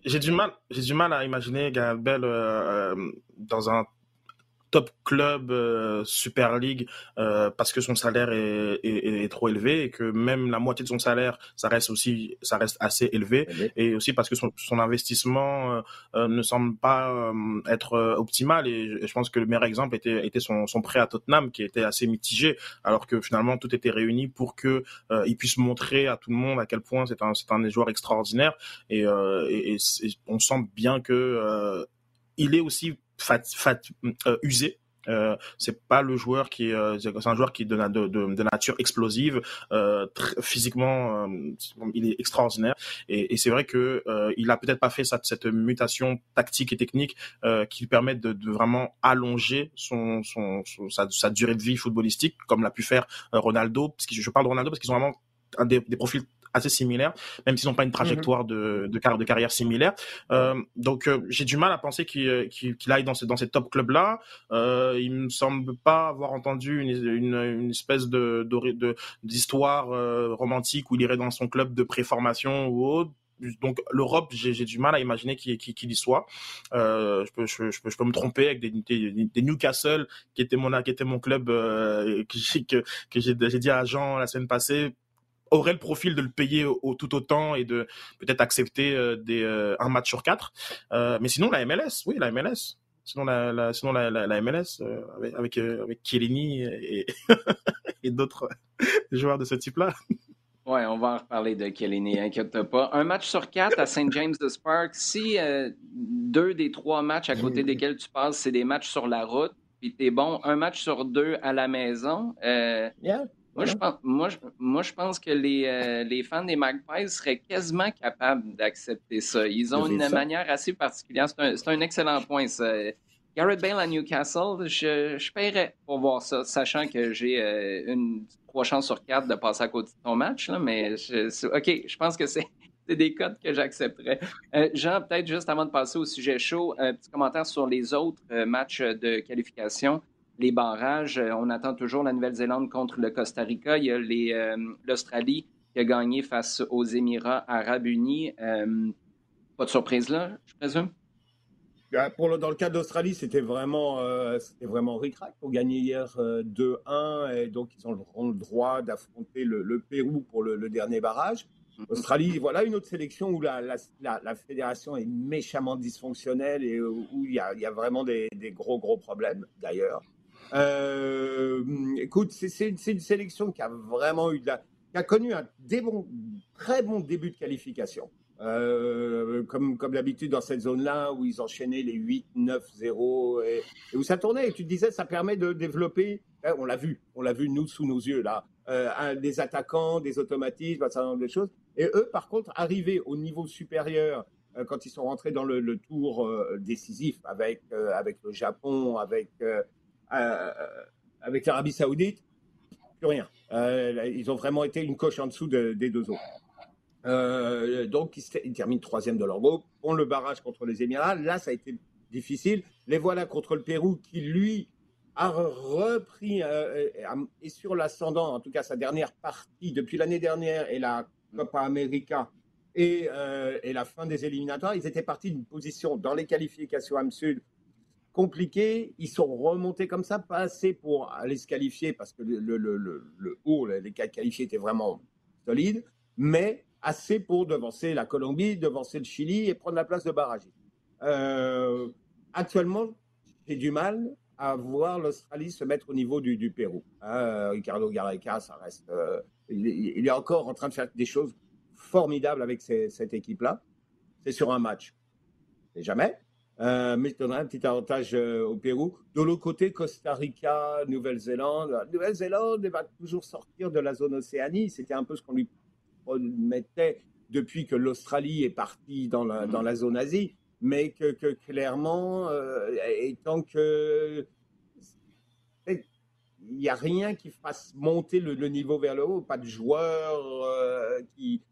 j'ai du mal, j'ai du mal à imaginer Garrett Bale dans un top club Super League parce que son salaire est, est, est, trop élevé et que même la moitié de son salaire, ça reste aussi, ça reste assez élevé. Et aussi parce que son, son investissement ne semble pas être optimal. Et, je pense que le meilleur exemple était, était son, son prêt à Tottenham qui était assez mitigé alors que finalement tout était réuni pour que il puisse montrer à tout le monde à quel point c'est un, c'est un des joueurs extraordinaires. Et, et, et on sent bien que il est aussi fat, fat, euh, usé. Euh, c'est pas le joueur qui euh, c'est un joueur qui est de, de, de, nature explosive, euh, physiquement, euh, il est extraordinaire. Et, et c'est vrai que euh, il a peut-être pas fait cette, cette mutation tactique et technique qui lui permet de, de, vraiment allonger son, son, sa, sa, durée de vie footballistique, comme l'a pu faire Ronaldo. Parce que je parle de Ronaldo parce qu'ils ont vraiment un des, des profils assez similaires, même s'ils n'ont pas une trajectoire de, de, de, carrière similaire. Euh, donc euh, j'ai du mal à penser qu'il qu'il aille dans ces, dans ces top clubs-là. Euh, il me semble pas avoir entendu une, une, une espèce de d'histoire euh, romantique où il irait dans son club de préformation ou autre donc l'Europe, j'ai du mal à imaginer qu'il qu y soit. Euh, je, peux, je, je, peux, je, peux, me tromper avec des, des, des, Newcastle qui était mon qui était mon club euh, que, que j'ai dit à Jean la semaine passée aurait le profil de le payer au, tout autant et de peut-être accepter euh, des, euh, un match sur quatre. Euh, mais sinon, la MLS, oui, la MLS. Sinon, la, la sinon la, la, MLS, avec, avec, avec Chiellini et, et d'autres joueurs de ce type-là. Oui, on va en reparler de Chiellini, inquiète pas. Un match sur quatre à St. James de Spark. Si deux des trois matchs à côté desquels tu passes, c'est des matchs sur la route, puis t'es bon, un match sur deux à la maison, yeah. Moi, je pense, moi, je, moi, je pense que les, euh, les fans des Magpies seraient quasiment capables d'accepter ça. Ils ont une manière assez particulière. C'est un, un, excellent point, ça. Garrett Bale à Newcastle, je, je paierais pour voir ça, sachant que j'ai euh, une trois chances sur quatre de passer à côté de ton match. Là, mais je, OK, je pense que c'est des codes que j'accepterais. Euh, Jean, peut-être juste avant de passer au sujet chaud, un petit commentaire sur les autres matchs de qualification les barrages. Euh, on attend toujours la Nouvelle-Zélande contre le Costa Rica. Il y a euh, l'Australie qui a gagné face aux Émirats arabes unis. Euh, pas de surprise là, je présume? Pour le, dans le cas d'Australie, c'était vraiment, euh, c'était vraiment ric pour gagner hier 2-1 et donc ils ont le droit d'affronter le, le, Pérou pour le, le dernier barrage. Mm-hmm. Australie, voilà une autre sélection où la, la, la, la, fédération est méchamment dysfonctionnelle et où il y a, il y a vraiment des, des gros gros problèmes d'ailleurs. Euh, écoute, c'est une, sélection qui a vraiment eu de la, qui a connu un très bon début de qualification. Euh, comme, comme d'habitude dans cette zone-là où ils enchaînaient les 8, 9, 0 et, où ça tournait. Et tu disais, ça permet de développer, hein, on l'a vu, on l'a vu nous sous nos yeux là, euh, des attaquants, des automatismes, un certain nombre de choses. Et eux, par contre, arrivés au niveau supérieur, quand ils sont rentrés dans le, le tour décisif avec, avec le Japon, avec avec l'Arabie Saoudite, plus rien. Euh, ils ont vraiment été une coche en dessous de, des deux autres. Euh, donc, ils, terminent troisième de leur groupe, ont le barrage contre les Émirats. Là, ça a été difficile. Les voilà contre le Pérou, qui lui a repris euh, et sur l'ascendant, en tout cas sa dernière partie depuis l'année dernière et la Copa América et, euh, la fin des éliminatoires. Ils étaient partis d'une position dans les qualifications âme sud compliqué. Ils sont remontés comme ça, pas assez pour aller se qualifier parce que le, le, haut, les cas qualifiés étaient vraiment solides, mais assez pour devancer la Colombie, devancer le Chili et prendre la place de barrage. Euh, actuellement, j'ai du mal à voir l'Australie se mettre au niveau du, du Pérou. Euh, Ricardo Gareca, ça reste, euh, il, est encore en train de faire des choses formidables avec cette équipe-là. C'est sur un match. Et jamais. Euh, mais je donnerai un petit avantage euh, au Pérou. De l'autre côté, Costa Rica, Nouvelle-Zélande. Nouvelle-Zélande va toujours sortir de la zone Océanie. C'était un peu ce qu'on lui promettait depuis que l'Australie est partie dans la, dans la zone Asie. Mais que, clairement, euh, que il n'y a rien qui fasse monter le, le, niveau vers le haut, pas de joueurs euh, qui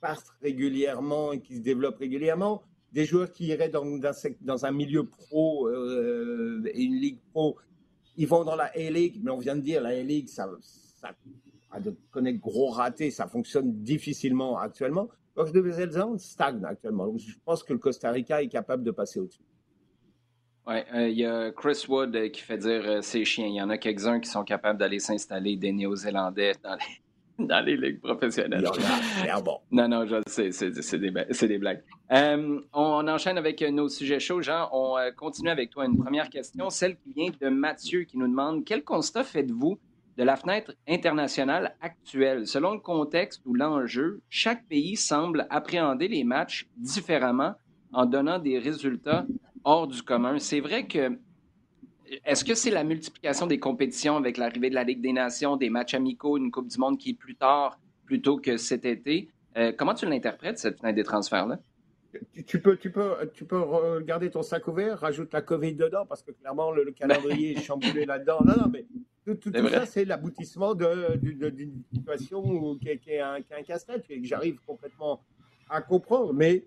passent régulièrement et qui se développent régulièrement des joueurs qui iraient dans, un milieu pro euh, et une ligue pro, ils vont dans la A-League, mais on vient de dire, la A-League, ça, ça connaît gros ratés, ça fonctionne difficilement actuellement. Donc, de Zélande stagne actuellement. Donc, je pense que le Costa Rica est capable de passer au-dessus. Oui, il y a Chris Wood qui fait dire c'est chiant. Il y en a quelques-uns qui sont capables d'aller s'installer des Néo-Zélandais dans les, dans les ligues professionnelles. non, non, je le sais, c'est des, des, blagues. Euh, on enchaîne avec nos sujets chauds. Jean, on euh, continue avec toi. Une première question, celle qui vient de Mathieu qui nous demande quel constat faites-vous de la fenêtre internationale actuelle? Selon le contexte ou l'enjeu, chaque pays semble appréhender les matchs différemment en donnant des résultats hors du commun. C'est vrai que est-ce que c'est la multiplication des compétitions avec l'arrivée de la Ligue des Nations, des matchs amicaux, une Coupe du Monde qui est plus tard plutôt que cet été? Euh, comment tu l'interprètes, cette fenêtre des transferts-là? Tu peux, tu, peux, tu peux regarder ton sac ouvert, rajoute la COVID dedans, parce que clairement, le, calendrier est chamboulé là-dedans. Non, non, mais tout, ça, c'est l'aboutissement d'une situation qui, est, un, un casse-tête, que j'arrive complètement à comprendre. Mais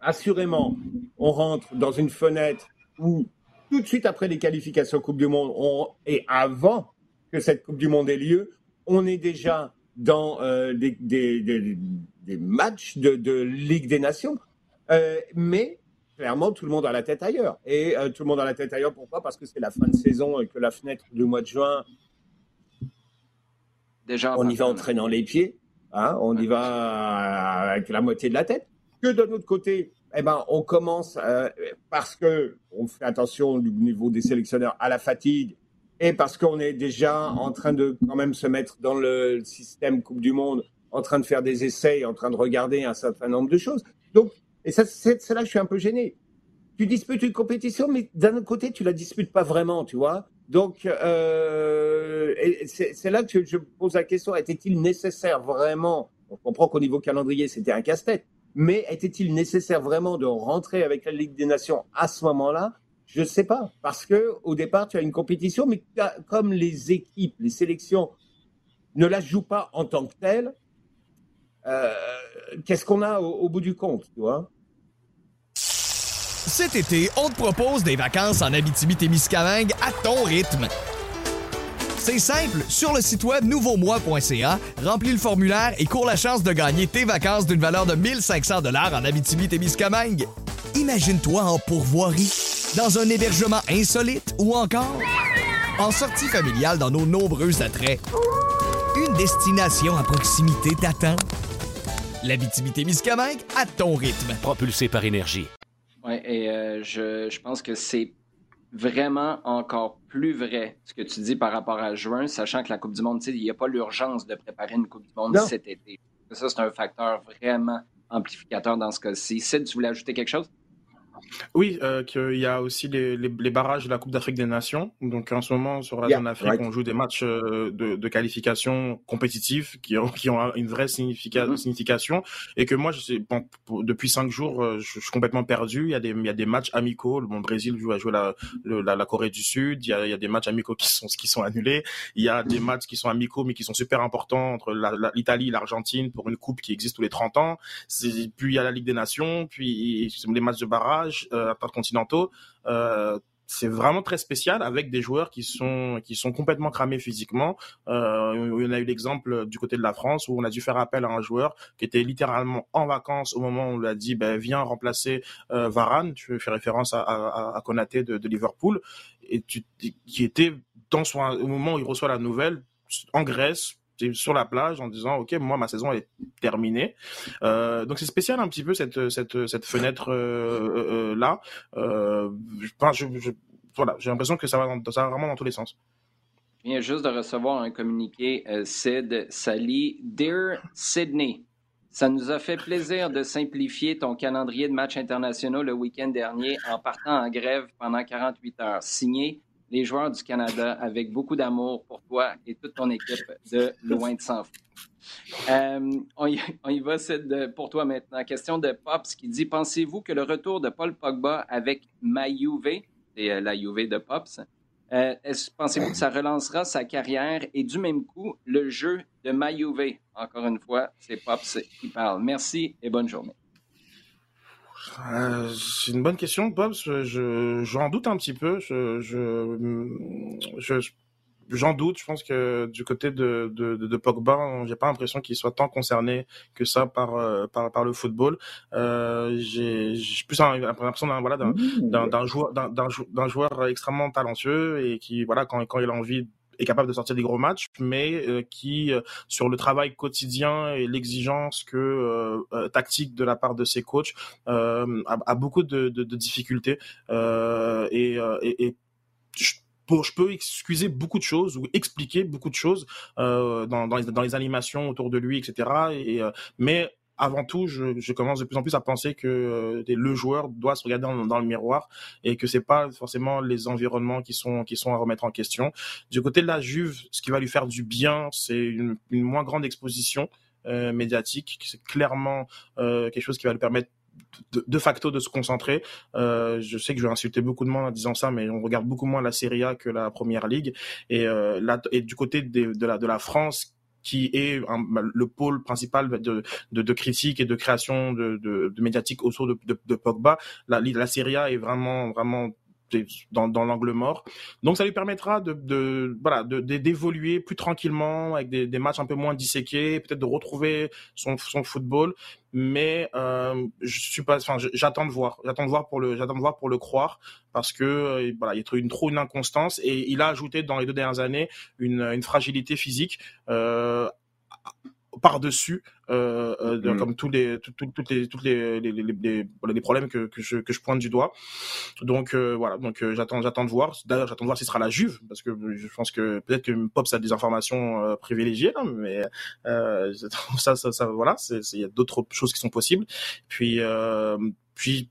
assurément, on rentre dans une fenêtre où tout de suite après les qualifications Coupe du Monde et avant que cette Coupe du Monde ait lieu, on est déjà dans euh, des, matchs de, Ligue des Nations. Euh, mais clairement, tout le monde a la tête ailleurs. Et euh, tout le monde a la tête ailleurs, pourquoi? Parce que c'est la fin de saison et que la fenêtre du mois de juin, déjà, on y va en traînant les pieds, hein, on y va avec la moitié de la tête. Que de notre côté, eh ben, on commence euh, parce que on fait attention du niveau des sélectionneurs à la fatigue et parce qu'on est déjà en train de quand même se mettre dans le système Coupe du Monde, en train de faire des essais, en train de regarder un certain nombre de choses. Donc, et ça, c'est là que je suis un peu gêné. Tu disputes une compétition, mais d'un autre côté, tu la disputes pas vraiment, tu vois. Donc, euh, c'est là que je pose la question était-il nécessaire vraiment? On comprend qu'au niveau calendrier, c'était un casse-tête mais était-il nécessaire vraiment de rentrer avec la Ligue des Nations à ce moment-là? Je ne sais pas, parce que au départ, tu as une compétition, mais comme les équipes, les sélections ne la jouent pas en tant que telle, euh, qu'est-ce qu'on a au, bout du compte, tu vois? Cet été, on te propose des vacances en Abitibi-Témiscamingue à ton rythme. C'est simple, sur le site web nouveaumois.ca, remplis le formulaire et cours la chance de gagner tes vacances d'une valeur de 1500 dollars en Abitibi-Témiscamingue. Imagine-toi en pourvoirie, dans un hébergement insolite ou encore en sortie familiale dans nos nombreux attraits. Une destination à proximité t'attend. L'Abitibi-Témiscamingue à ton rythme. Propulsé par énergie. Oui, et euh, je, je pense que c'est vraiment encore plus vrai ce que tu dis par rapport à juin, sachant que la Coupe du Monde, il n'y a pas l'urgence de préparer une Coupe du Monde cet été. Ça, c'est un facteur vraiment amplificateur dans ce cas-ci. Sid, tu voulais ajouter quelque chose? Oui, euh, qu'il y a aussi les, les, les, barrages de la Coupe d'Afrique des Nations. Donc en ce moment, sur la zone Afrique, on joue des matchs euh, de, de, qualification compétitifs qui ont, qui ont une vraie mm-hmm. signification. Et que moi, je sais, bon, depuis cinq jours, euh, je, suis complètement perdu. Il y, a des, il y a des matchs amicaux. Le Brésil joue à jouer la, la, la, Corée du Sud. Il y, a, il y a des matchs amicaux qui sont, qui sont annulés. Il y a des matchs qui sont amicaux, mais qui sont super importants entre l'Italie et l'Argentine pour une coupe qui existe tous les 30 ans. Puis il y a la Ligue des Nations, puis les matchs de barrage euh, intercontinentaux. Euh, c'est vraiment très spécial avec des joueurs qui sont qui sont complètement cramés physiquement. Euh, on a eu l'exemple du côté de la France où on a dû faire appel à un joueur qui était littéralement en vacances au moment où on lui a dit ben, viens remplacer euh, Varane. Tu fais référence à, à, Konaté de, Liverpool et qui était dans son, au moment où il reçoit la nouvelle en Grèce sur la plage en disant ok moi ma saison est terminée. Euh, donc c'est spécial un petit peu cette cette cette fenêtre euh, euh, là. Voilà j'ai l'impression que ça va ça va vraiment dans tous les sens. Je viens juste de recevoir un communiqué Sid Sally. Dear Sydney ça nous a fait plaisir de simplifier ton calendrier de matchs internationaux le week-end dernier en partant en grève pendant 48 heures. Signé les joueurs du Canada avec beaucoup d'amour pour toi et toute ton équipe de loin de sang euh, on, y, va pour toi maintenant. Question de Pops qui dit Pensez-vous que le retour de Paul Pogba avec ma c'est euh, la Juve de Pops, euh, pensez-vous que ça relancera sa carrière? Et du même coup le jeu de ma Encore une fois, c'est Pops qui parle. Merci et bonne journée. Euh, c'est une bonne question, Bob. Je, j'en doute un petit peu. Je, je, je, j'en doute. Je pense que du côté de, de, de, Pogba, j'ai pas l'impression qu'il soit tant concerné que ça par euh, par, par le football. Euh, j'ai plus l'impression d'un voilà d'un d'un joueur d'un joueur extrêmement talentueux et qui voilà quand quand il a envie est capable de sortir des gros matchs, mais euh, qui, euh, sur le travail quotidien et l'exigence que euh, tactique de la part de ses coachs, a, a, beaucoup de, de, de difficultés. et, et, et je, je peux excuser beaucoup de choses ou expliquer beaucoup de choses dans, dans, les, dans les animations autour de lui, etc. Et, mais avant tout, je, je, commence de plus en plus à penser que euh, le joueur doit se regarder dans, le miroir et que c'est pas forcément les environnements qui sont qui sont à remettre en question. Du côté de la Juve, ce qui va lui faire du bien, c'est une, une, moins grande exposition euh, médiatique. C'est clairement euh, quelque chose qui va lui permettre de, de, facto de se concentrer. Euh, je sais que je vais insulter beaucoup de monde en disant ça, mais on regarde beaucoup moins la Serie A que la Première Ligue. Et, euh, là, et du côté de, la, de la France, qui est le pôle principal de, de, critique et de création de, de, de médiatique autour de, de, Pogba. La, la A est vraiment, vraiment dans, dans l'angle mort. Donc ça lui permettra de, de voilà de d'évoluer plus tranquillement avec des, des, matchs un peu moins disséqués, peut-être de retrouver son, son football. Mais euh, je suis pas, enfin j'attends de voir, j'attends de voir pour le, j'attends de voir pour le croire parce que euh, voilà il y a une trop une inconstance et il a ajouté dans les deux dernières années une, une fragilité physique. Euh, par-dessus, euh, euh, mm. comme tous les, tout, tout, toutes les, toutes les, les, les, les, problèmes que, que, je, que je pointe du doigt. Donc euh, voilà, donc euh, j'attends, j'attends de voir. D'ailleurs, j'attends de voir si ce sera la Juve, parce que je pense que peut-être que Pops a des informations euh, privilégiées, hein, mais ça, ça, ça, voilà, il y a d'autres choses qui sont possibles. Puis, puis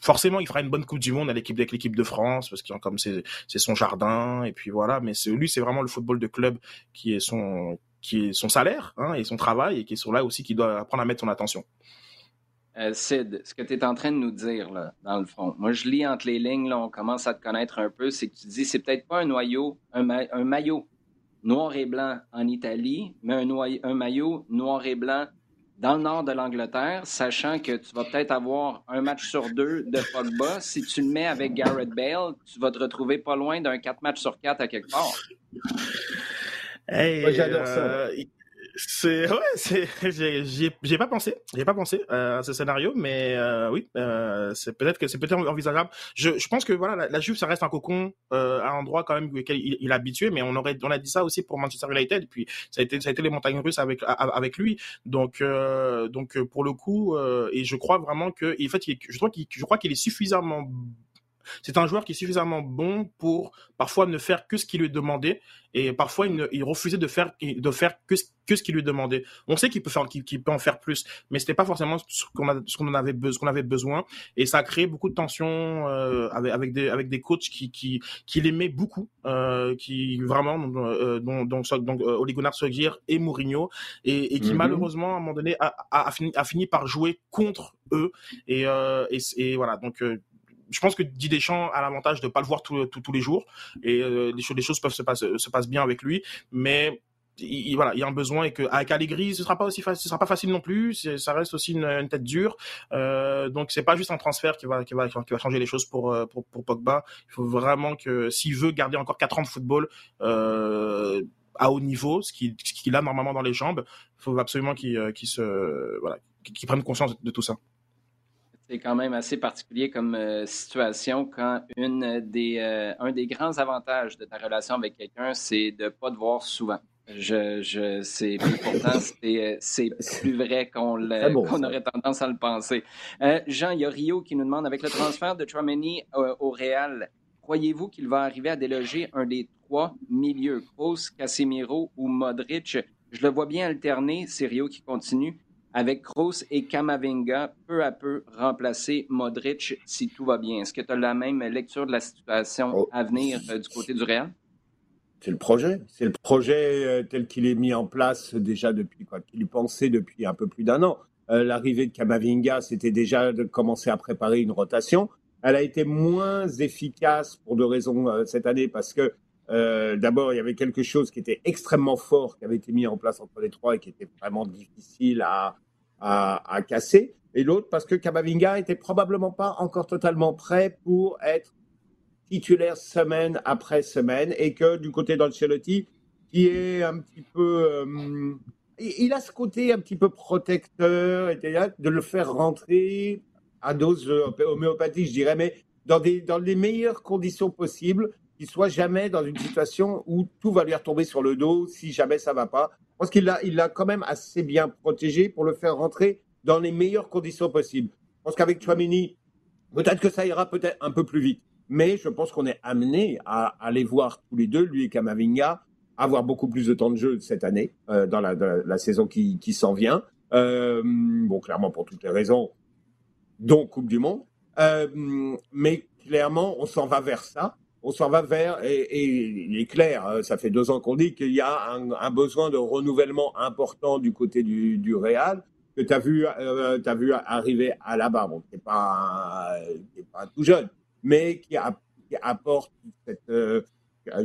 forcément il fera une bonne coupe du monde à l'équipe avec l'équipe de France parce qu'il comme c'est c'est son jardin et puis voilà mais c'est lui c'est vraiment le football de club qui est son qui est son salaire hein, et son travail et qui sont là aussi qui doit apprendre à mettre son attention. Euh, Sid, ce que tu es en train de nous dire, là, dans le fond, moi je lis entre les lignes, là, on commence à te connaître un peu, c'est que tu dis c'est peut-être pas un noyau, un, un, maillot noir et blanc en Italie, mais un, un maillot noir et blanc dans le nord de l'Angleterre, sachant que tu vas peut-être avoir un match sur deux de Pogba. Si tu le mets avec Garrett Bale, tu vas te retrouver pas loin d'un quatre matchs sur quatre à quelque part. Hey, j'adore ça. Euh, c'est ouais, c'est j'ai pas pensé, j'ai pas pensé euh, à ce scénario, mais euh, oui, euh, c'est peut-être que c'est peut-être envisageable. Je, je pense que voilà, la, la, Juve ça reste un cocon, euh, un endroit quand même auquel il, il, est habitué, mais on aurait on a dit ça aussi pour Manchester United, et puis ça a été ça a été les montagnes russes avec avec lui, donc euh, donc pour le coup, et je crois vraiment que en fait, il, je crois qu'il je crois qu'il est suffisamment c'est un joueur qui est suffisamment bon pour parfois ne faire que ce qui lui est demandé et parfois il, il refusait de faire de faire que, que ce qui lui est demandé. On sait qu'il peut faire qu'il peut en faire plus, mais c'était pas forcément ce qu'on a ce qu'on avait besoin qu'on avait besoin et ça a créé beaucoup de tensions euh, avec avec des avec des coachs qui qui qui l'aimaient beaucoup, euh, qui vraiment euh, dont dont, Ole Gunnar et Mourinho et, et qui mm-hmm. malheureusement à un moment donné a, a, a, fini, a fini par jouer contre eux et, euh, et, et voilà donc euh, je pense que Didier Deschamps a l'avantage de pas le voir tous les jours et euh, les, choses, peuvent se passer bien avec lui, mais il, voilà, il y a un besoin et que avec Allegri, ce sera pas aussi facile, ce sera pas facile non plus. Ça reste aussi une, tête dure. Euh, donc c'est pas juste un transfert qui va changer les choses pour euh, pour, Pogba. Il faut vraiment que s'il veut garder encore quatre ans de football euh, à haut niveau, ce qu'il a normalement dans les jambes, il faut absolument qu'il voilà qu'il prenne conscience de tout ça. C'est quand même assez particulier comme euh, situation quand une des, euh, un des grands avantages de ta relation avec quelqu'un, c'est de ne pas te voir souvent. Je, je, c'est, pourtant, c'est, c'est plus vrai qu'on, qu'on aurait tendance à le penser. Euh, Jean, il y a Rio qui nous demande, avec le transfert de Tromeni au Real, croyez-vous qu'il va arriver à déloger un des trois milieux, Kroos, Casemiro ou Modric? Je le vois bien alterner, c'est Rio qui continue avec Kroos et Kamavinga peu à peu remplacer Modric si tout va bien. Est-ce que tu as la même lecture de la situation oh. à venir euh, du côté du Real? C'est le projet. C'est le projet euh, tel qu'il est mis en place déjà depuis quoi qu'il est pensé depuis un peu plus d'un an. Euh, l'arrivée de Kamavinga, c'était déjà de commencer à préparer une rotation. Elle a été moins efficace pour deux raisons cette année parce que d'abord, il y avait quelque chose qui était extrêmement fort, qui avait été mis en place entre les trois et qui était vraiment difficile à, à, casser, et l'autre parce que Kamavinga était probablement pas encore totalement prêt pour être titulaire semaine après semaine et que du côté d'Ancelotti, qui est un petit peu... Euh, il a ce côté un petit peu protecteur, de le faire rentrer à dose homéopathique, je dirais, mais dans, des, dans les meilleures conditions possibles, qu'il soit jamais dans une situation où tout va lui retomber sur le dos si jamais ça va pas. Je pense qu'il l'a il quand même assez bien protégé pour le faire rentrer dans les meilleures conditions possibles. Je pense qu'avec Chouamini, peut-être que ça ira peut-être un peu plus vite. Mais je pense qu'on est amené à aller voir tous les deux, lui et Kamavinga, avoir beaucoup plus de temps de jeu cette année, euh, dans, la, saison qui, qui s'en vient. Euh, bon, clairement pour toutes les raisons, dont Coupe du Monde. Euh, mais clairement, on s'en va vers ça. On s'en va vers, et, il est clair, hein, ça fait deux ans qu'on dit qu'il y a un, besoin de renouvellement important du côté du, du Real, que tu as, vu, euh, vu arriver à la barre. Bon, tu pas, pas tout jeune, mais qui, qui apporte cette euh,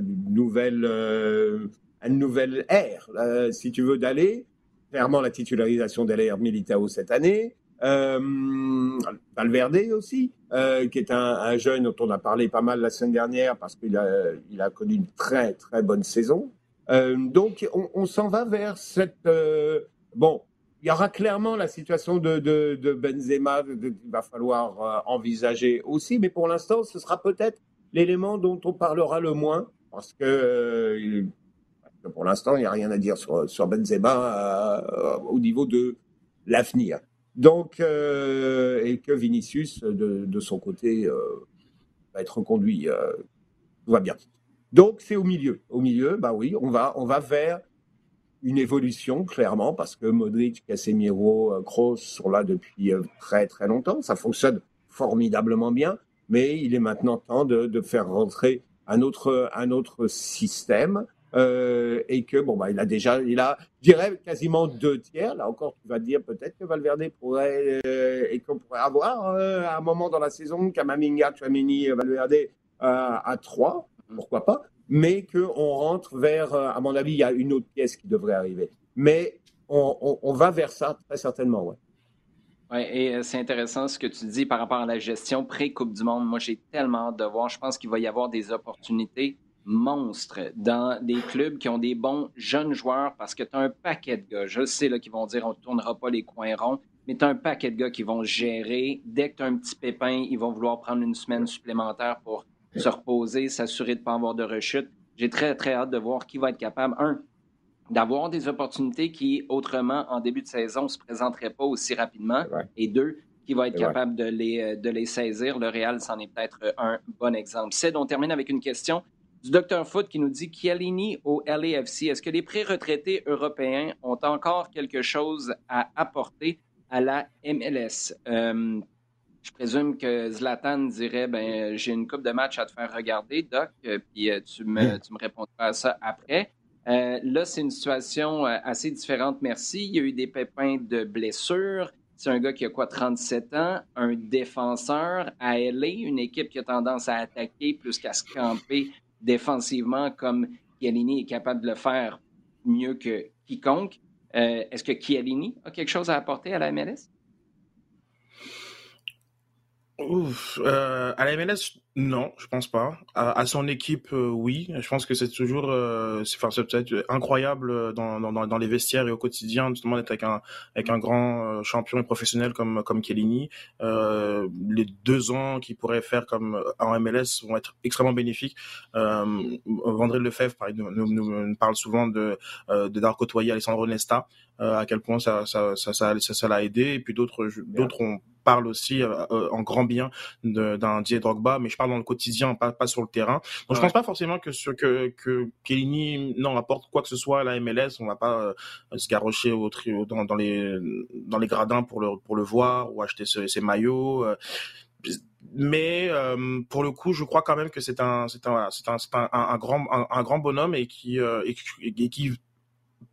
nouvelle, euh, une nouvelle ère, si tu veux, d'aller. Clairement, la titularisation d'Alair Militao cette année. Euh, Valverde aussi, euh, qui est un, un, jeune dont on a parlé pas mal la semaine dernière parce qu'il a, connu une très très bonne saison. Euh, donc on, s'en va vers cette euh, bon. Il y aura clairement la situation de, Benzema qu'il va falloir envisager aussi, mais pour l'instant, ce sera peut-être l'élément dont on parlera le moins parce que, pour l'instant, il n'y a rien à dire sur Benzema au niveau de l'avenir. Donc, euh, et que Vinicius, de, de son côté, euh, va être reconduit. Euh, tout va bien. Donc, c'est au milieu. Au milieu, bah oui, on va, on va vers une évolution, clairement, parce que Modric, Casemiro, Kroos sont là depuis très, très longtemps. Ça fonctionne formidablement bien, mais il est maintenant temps de, de faire rentrer un autre, un autre système euh, et que bon bah il a déjà il a je dirais quasiment deux tiers là encore tu vas dire peut-être que Valverde pourrait euh, et qu'on pourrait avoir euh, à un moment dans la saison Kamaminga, Chouamini, Valverde à trois pourquoi pas mais que on rentre vers à mon avis il y a une autre pièce qui devrait arriver mais on va vers ça très certainement ouais oui, et c'est intéressant ce que tu dis par rapport à la gestion pré-Coupe du Monde. Moi, j'ai tellement hâte de voir. Je pense qu'il va y avoir des opportunités monstre dans des clubs qui ont des bons jeunes joueurs parce que tu as un paquet de gars. Je sais qu'ils vont dire on ne tournera pas les coins ronds, mais tu as un paquet de gars qui vont gérer. Dès que tu as un petit pépin, ils vont vouloir prendre une semaine supplémentaire pour se reposer, s'assurer de ne pas avoir de rechute. J'ai très, très hâte de voir qui va être capable, un, d'avoir des opportunités qui, autrement, en début de saison, ne se présenteraient pas aussi rapidement, et deux, qui va être capable de les, de les saisir. Le Real, c'en est peut-être un bon exemple. C'est on termine avec une question du Dr Foot qui nous dit Chiellini au LAFC. Est-ce que les pré-retraités européens ont encore quelque chose à apporter à la MLS? Euh, je présume que Zlatan dirait ben j'ai une coupe de match à te faire regarder, Doc, euh, puis euh, tu me, tu me répondras à ça après. Euh, là, c'est une situation assez différente, merci. Il y a eu des pépins de blessures. C'est un gars qui a quoi, 37 ans, un défenseur à LA, une équipe qui a tendance à attaquer plus qu'à se camper défensivement comme Chiellini est capable de le faire mieux que quiconque. Euh, Est-ce que Chiellini a quelque chose à apporter à la MLS? Ouf, euh, à la MLS, non, je pense pas. À, à son équipe, euh, oui. Je pense que c'est toujours, euh, c'est peut-être incroyable dans, dans, dans, les vestiaires et au quotidien, justement, d'être avec un, avec un grand champion et professionnel comme, comme Chiellini. Euh, les deux ans qu'il pourrait faire comme en MLS vont être extrêmement bénéfiques. Euh, Vendré Lefebvre nous, nous, nous, parle souvent de, de d'avoir côtoyé Alessandro Nesta, à quel point ça, ça, ça, ça, ça, l'a aidé. Et puis d'autres, d'autres ont parle aussi euh, en grand bien d'un Didier Drogba, mais je parle dans le quotidien, pas, pas sur le terrain. Donc ouais. je pense pas forcément que ce que que Kellini non apporte quoi que ce soit à la MLS. On va pas euh, se garrocher au trio dans, dans les dans les gradins pour le pour le voir ou acheter ses, ses maillots. Euh, mais euh, pour le coup, je crois quand même que c'est un c'est un c'est un, un, un, grand un, un, grand bonhomme et qui euh, et, et qui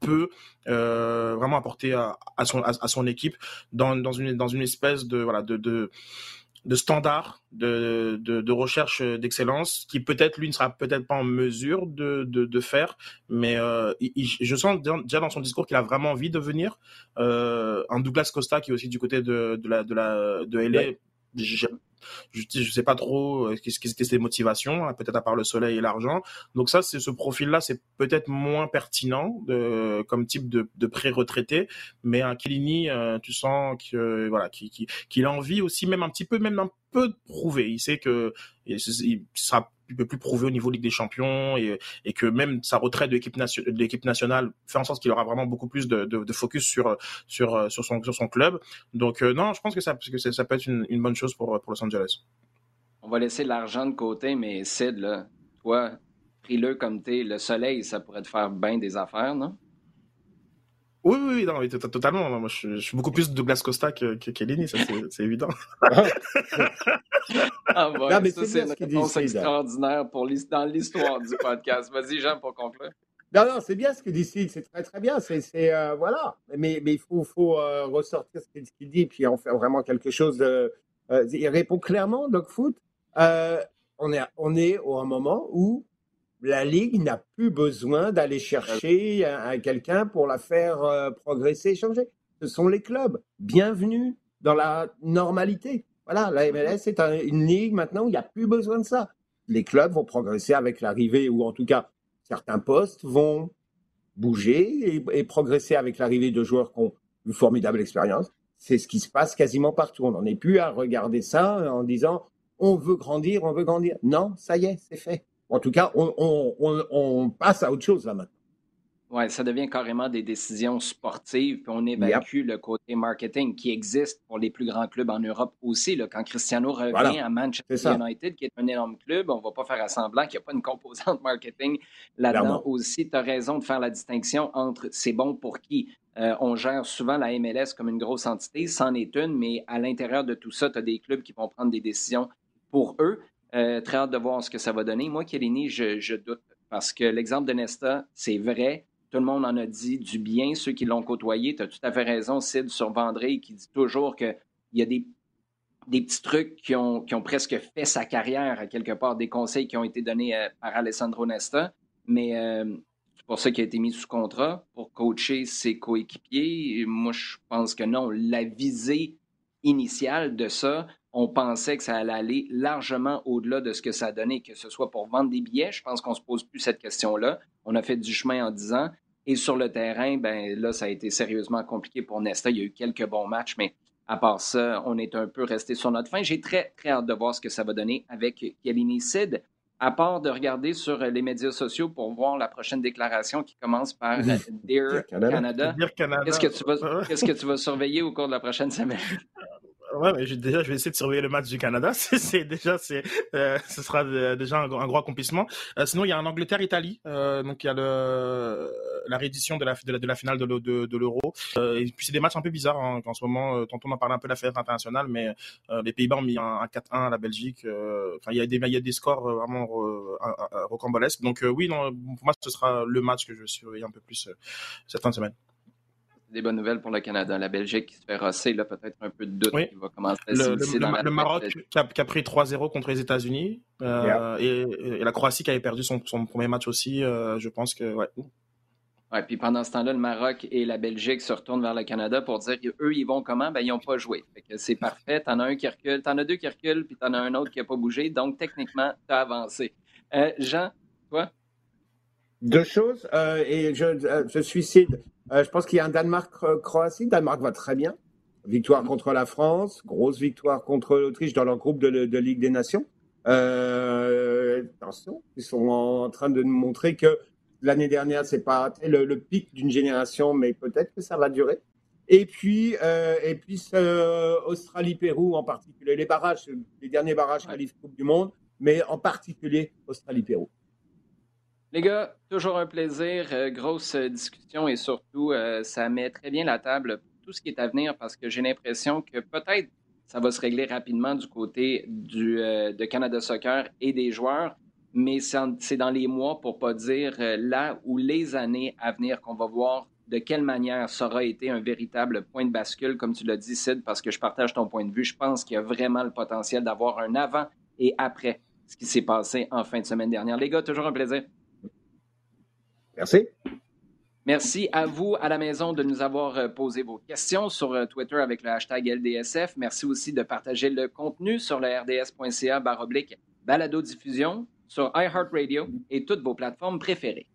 peut euh, vraiment apporter à, à son à, à, son équipe dans, dans une dans une espèce de voilà de, de de standard de, de, de recherche d'excellence qui peut-être lui ne sera peut-être pas en mesure de, de, de faire mais euh, il, je sens déjà dans son discours qu'il a vraiment envie de venir euh, un Douglas Costa qui est aussi du côté de, de la de la de LA ouais. Je, je sais pas trop qu'est-ce qui étaient ses motivations, hein, peut-être à part le soleil et l'argent. Donc ça, c'est ce profil-là, c'est peut-être moins pertinent de, comme type de, de pré-retraité, mais un Kilini, tu sens que voilà, qu'il qui, qui, a envie aussi, même un petit peu, même un peu de prouver. Il sait que sera il peut plus prouver au niveau Ligue des Champions et, et que même sa retraite de l'équipe nation, nationale fait en sorte qu'il aura vraiment beaucoup plus de, de, focus sur sur sur son sur son club. Donc euh, non, je pense que ça que ça, peut être une, une, bonne chose pour pour Los Angeles. On va laisser l'argent de côté, mais Sid là, toi, pris-le comme t'es, le soleil, ça pourrait te faire bien des affaires, non? Oui, oui, non, oui, totalement. Moi, je, je, suis beaucoup plus Douglas Costa que, que Kellini, ça c'est évident. ah, bon, non, mais ça, c'est une réponse extraordinaire pour dans l'histoire du podcast. Vas-y, Jean, pour conclure. Non, non, c'est bien ce que dit Sid, c'est très très bien. C'est, euh, voilà. Mais, mais il faut, faut euh, ressortir ce qu'il dit, puis en faire vraiment quelque chose de. Euh, il répond clairement, Doc Foot. on est, on est au un moment où la Ligue n'a plus besoin d'aller chercher quelqu'un pour la faire euh, progresser, changer. Ce sont les clubs. Bienvenue dans la normalité. Voilà, la MLS est une ligue maintenant où il n'y a plus besoin de ça. Les clubs vont progresser avec l'arrivée, ou en tout cas, certains postes vont bouger et, progresser avec l'arrivée de joueurs qui ont une formidable expérience. C'est ce qui se passe quasiment partout. On n'en est plus à regarder ça en disant on veut grandir, on veut grandir. Non, ça y est, c'est fait. En tout cas, on, passe à autre chose là maintenant. Oui, ça devient carrément des décisions sportives, puis on évacue le côté marketing qui existe pour les plus grands clubs en Europe aussi. Là, quand Cristiano revient à Manchester United, qui est un énorme club, on ne va pas faire à semblant qu'il n'y a pas une composante marketing là-dedans aussi. Tu as raison de faire la distinction entre c'est bon pour qui? Euh, on gère souvent la MLS comme une grosse entité, c'en est une, mais à l'intérieur de tout ça, tu as des clubs qui vont prendre des décisions pour eux. Euh, très hâte de voir ce que ça va donner. Moi, Kéléni, je, doute parce que l'exemple de Nesta, c'est vrai. Tout le monde en a dit du bien, ceux qui l'ont côtoyé. Tu as tout à fait raison, Sid, sur Vendré, qui dit toujours qu'il y a des, des petits trucs qui ont, qui ont presque fait sa carrière, quelque part, des conseils qui ont été donnés euh, par Alessandro Nesta. Mais euh, c'est pour ça qu'il a été mis sous contrat, pour coacher ses coéquipiers. Moi, je pense que non. La visée initiale de ça, on pensait que ça allait aller largement au-delà de ce que ça a donné, que ce soit pour vendre des billets. Je pense qu'on ne se pose plus cette question-là. On a fait du chemin en 10 ans. Et sur le terrain, ben là, ça a été sérieusement compliqué pour Nesta. Il y a eu quelques bons matchs, mais à part ça, on est un peu resté sur notre fin. J'ai très, très hâte de voir ce que ça va donner avec Kelly Sid. À part de regarder sur les médias sociaux pour voir la prochaine déclaration qui commence par Dear Canada. Qu'est-ce que, tu vas, qu'est-ce que tu vas surveiller au cours de la prochaine semaine? Ouais, mais déjà, je vais essayer de surveiller le match du Canada. C'est déjà, c'est, euh, ce sera déjà un, gros accomplissement. Euh, sinon, il y a un Angleterre-Italie. Euh, donc, il y a le, la réédition de la, de la, finale de, l'Euro. et puis, c'est des matchs un peu bizarres hein, en ce moment. tantôt, on en parle un peu de la fête internationale, mais les Pays-Bas ont mis un, 4-1 à la Belgique. Enfin, il y a des, y a des scores vraiment rocambolesques. Donc, oui, non, pour moi, ce sera le match que je vais surveiller un peu plus cette fin de semaine des bonnes nouvelles pour le Canada. La Belgique qui se fait rosser, là, peut-être un peu de doute qui va commencer à le, dans le Maroc qui a, qui a, pris 3-0 contre les États-Unis euh, et, et, la Croatie qui avait perdu son, son premier match aussi. Euh, je pense que, ouais. Ouais, puis pendant ce temps-là, le Maroc et la Belgique se retournent vers le Canada pour dire qu'eux, ils vont comment? Ben, ils n'ont pas joué. c'est parfait. T'en as un qui recule, t'en as deux qui reculent, puis t'en as un autre qui n'a pas bougé. Donc, techniquement, t'as avancé. Euh, Jean, toi? Deux choses, euh, et je, euh, je suicide. Euh, je pense qu'il y a un Danemark-Croatie. Danemark va très bien. Victoire contre la France, grosse victoire contre l'Autriche dans leur groupe de, de, Ligue des Nations. attention, ils sont en train de nous montrer que l'année dernière, c'est pas le, le pic d'une génération, mais peut-être que ça va durer. Et puis, et puis Australie-Pérou en particulier, les barrages, les derniers barrages qualifient Coupe du Monde, mais en particulier Australie-Pérou. Les gars, toujours un plaisir. Euh, grosse euh, discussion et surtout, euh, ça met très bien la table pour tout ce qui est à venir parce que j'ai l'impression que peut-être ça va se régler rapidement du côté du, de Canada Soccer et des joueurs, mais c'est dans les mois, pour pas dire là ou les années à venir qu'on va voir de quelle manière ça aura été un véritable point de bascule, comme tu l'as dit, Sid, parce que je partage ton point de vue. Je pense qu'il y a vraiment le potentiel d'avoir un avant et après ce qui s'est passé en fin de semaine dernière. Les gars, toujours un plaisir. Merci. Merci à vous à la maison de nous avoir euh, posé vos questions sur euh, Twitter avec le hashtag LDSF. Merci aussi de partager le contenu sur le rds.ca baroblique balado diffusion sur iHeartRadio et toutes vos plateformes préférées.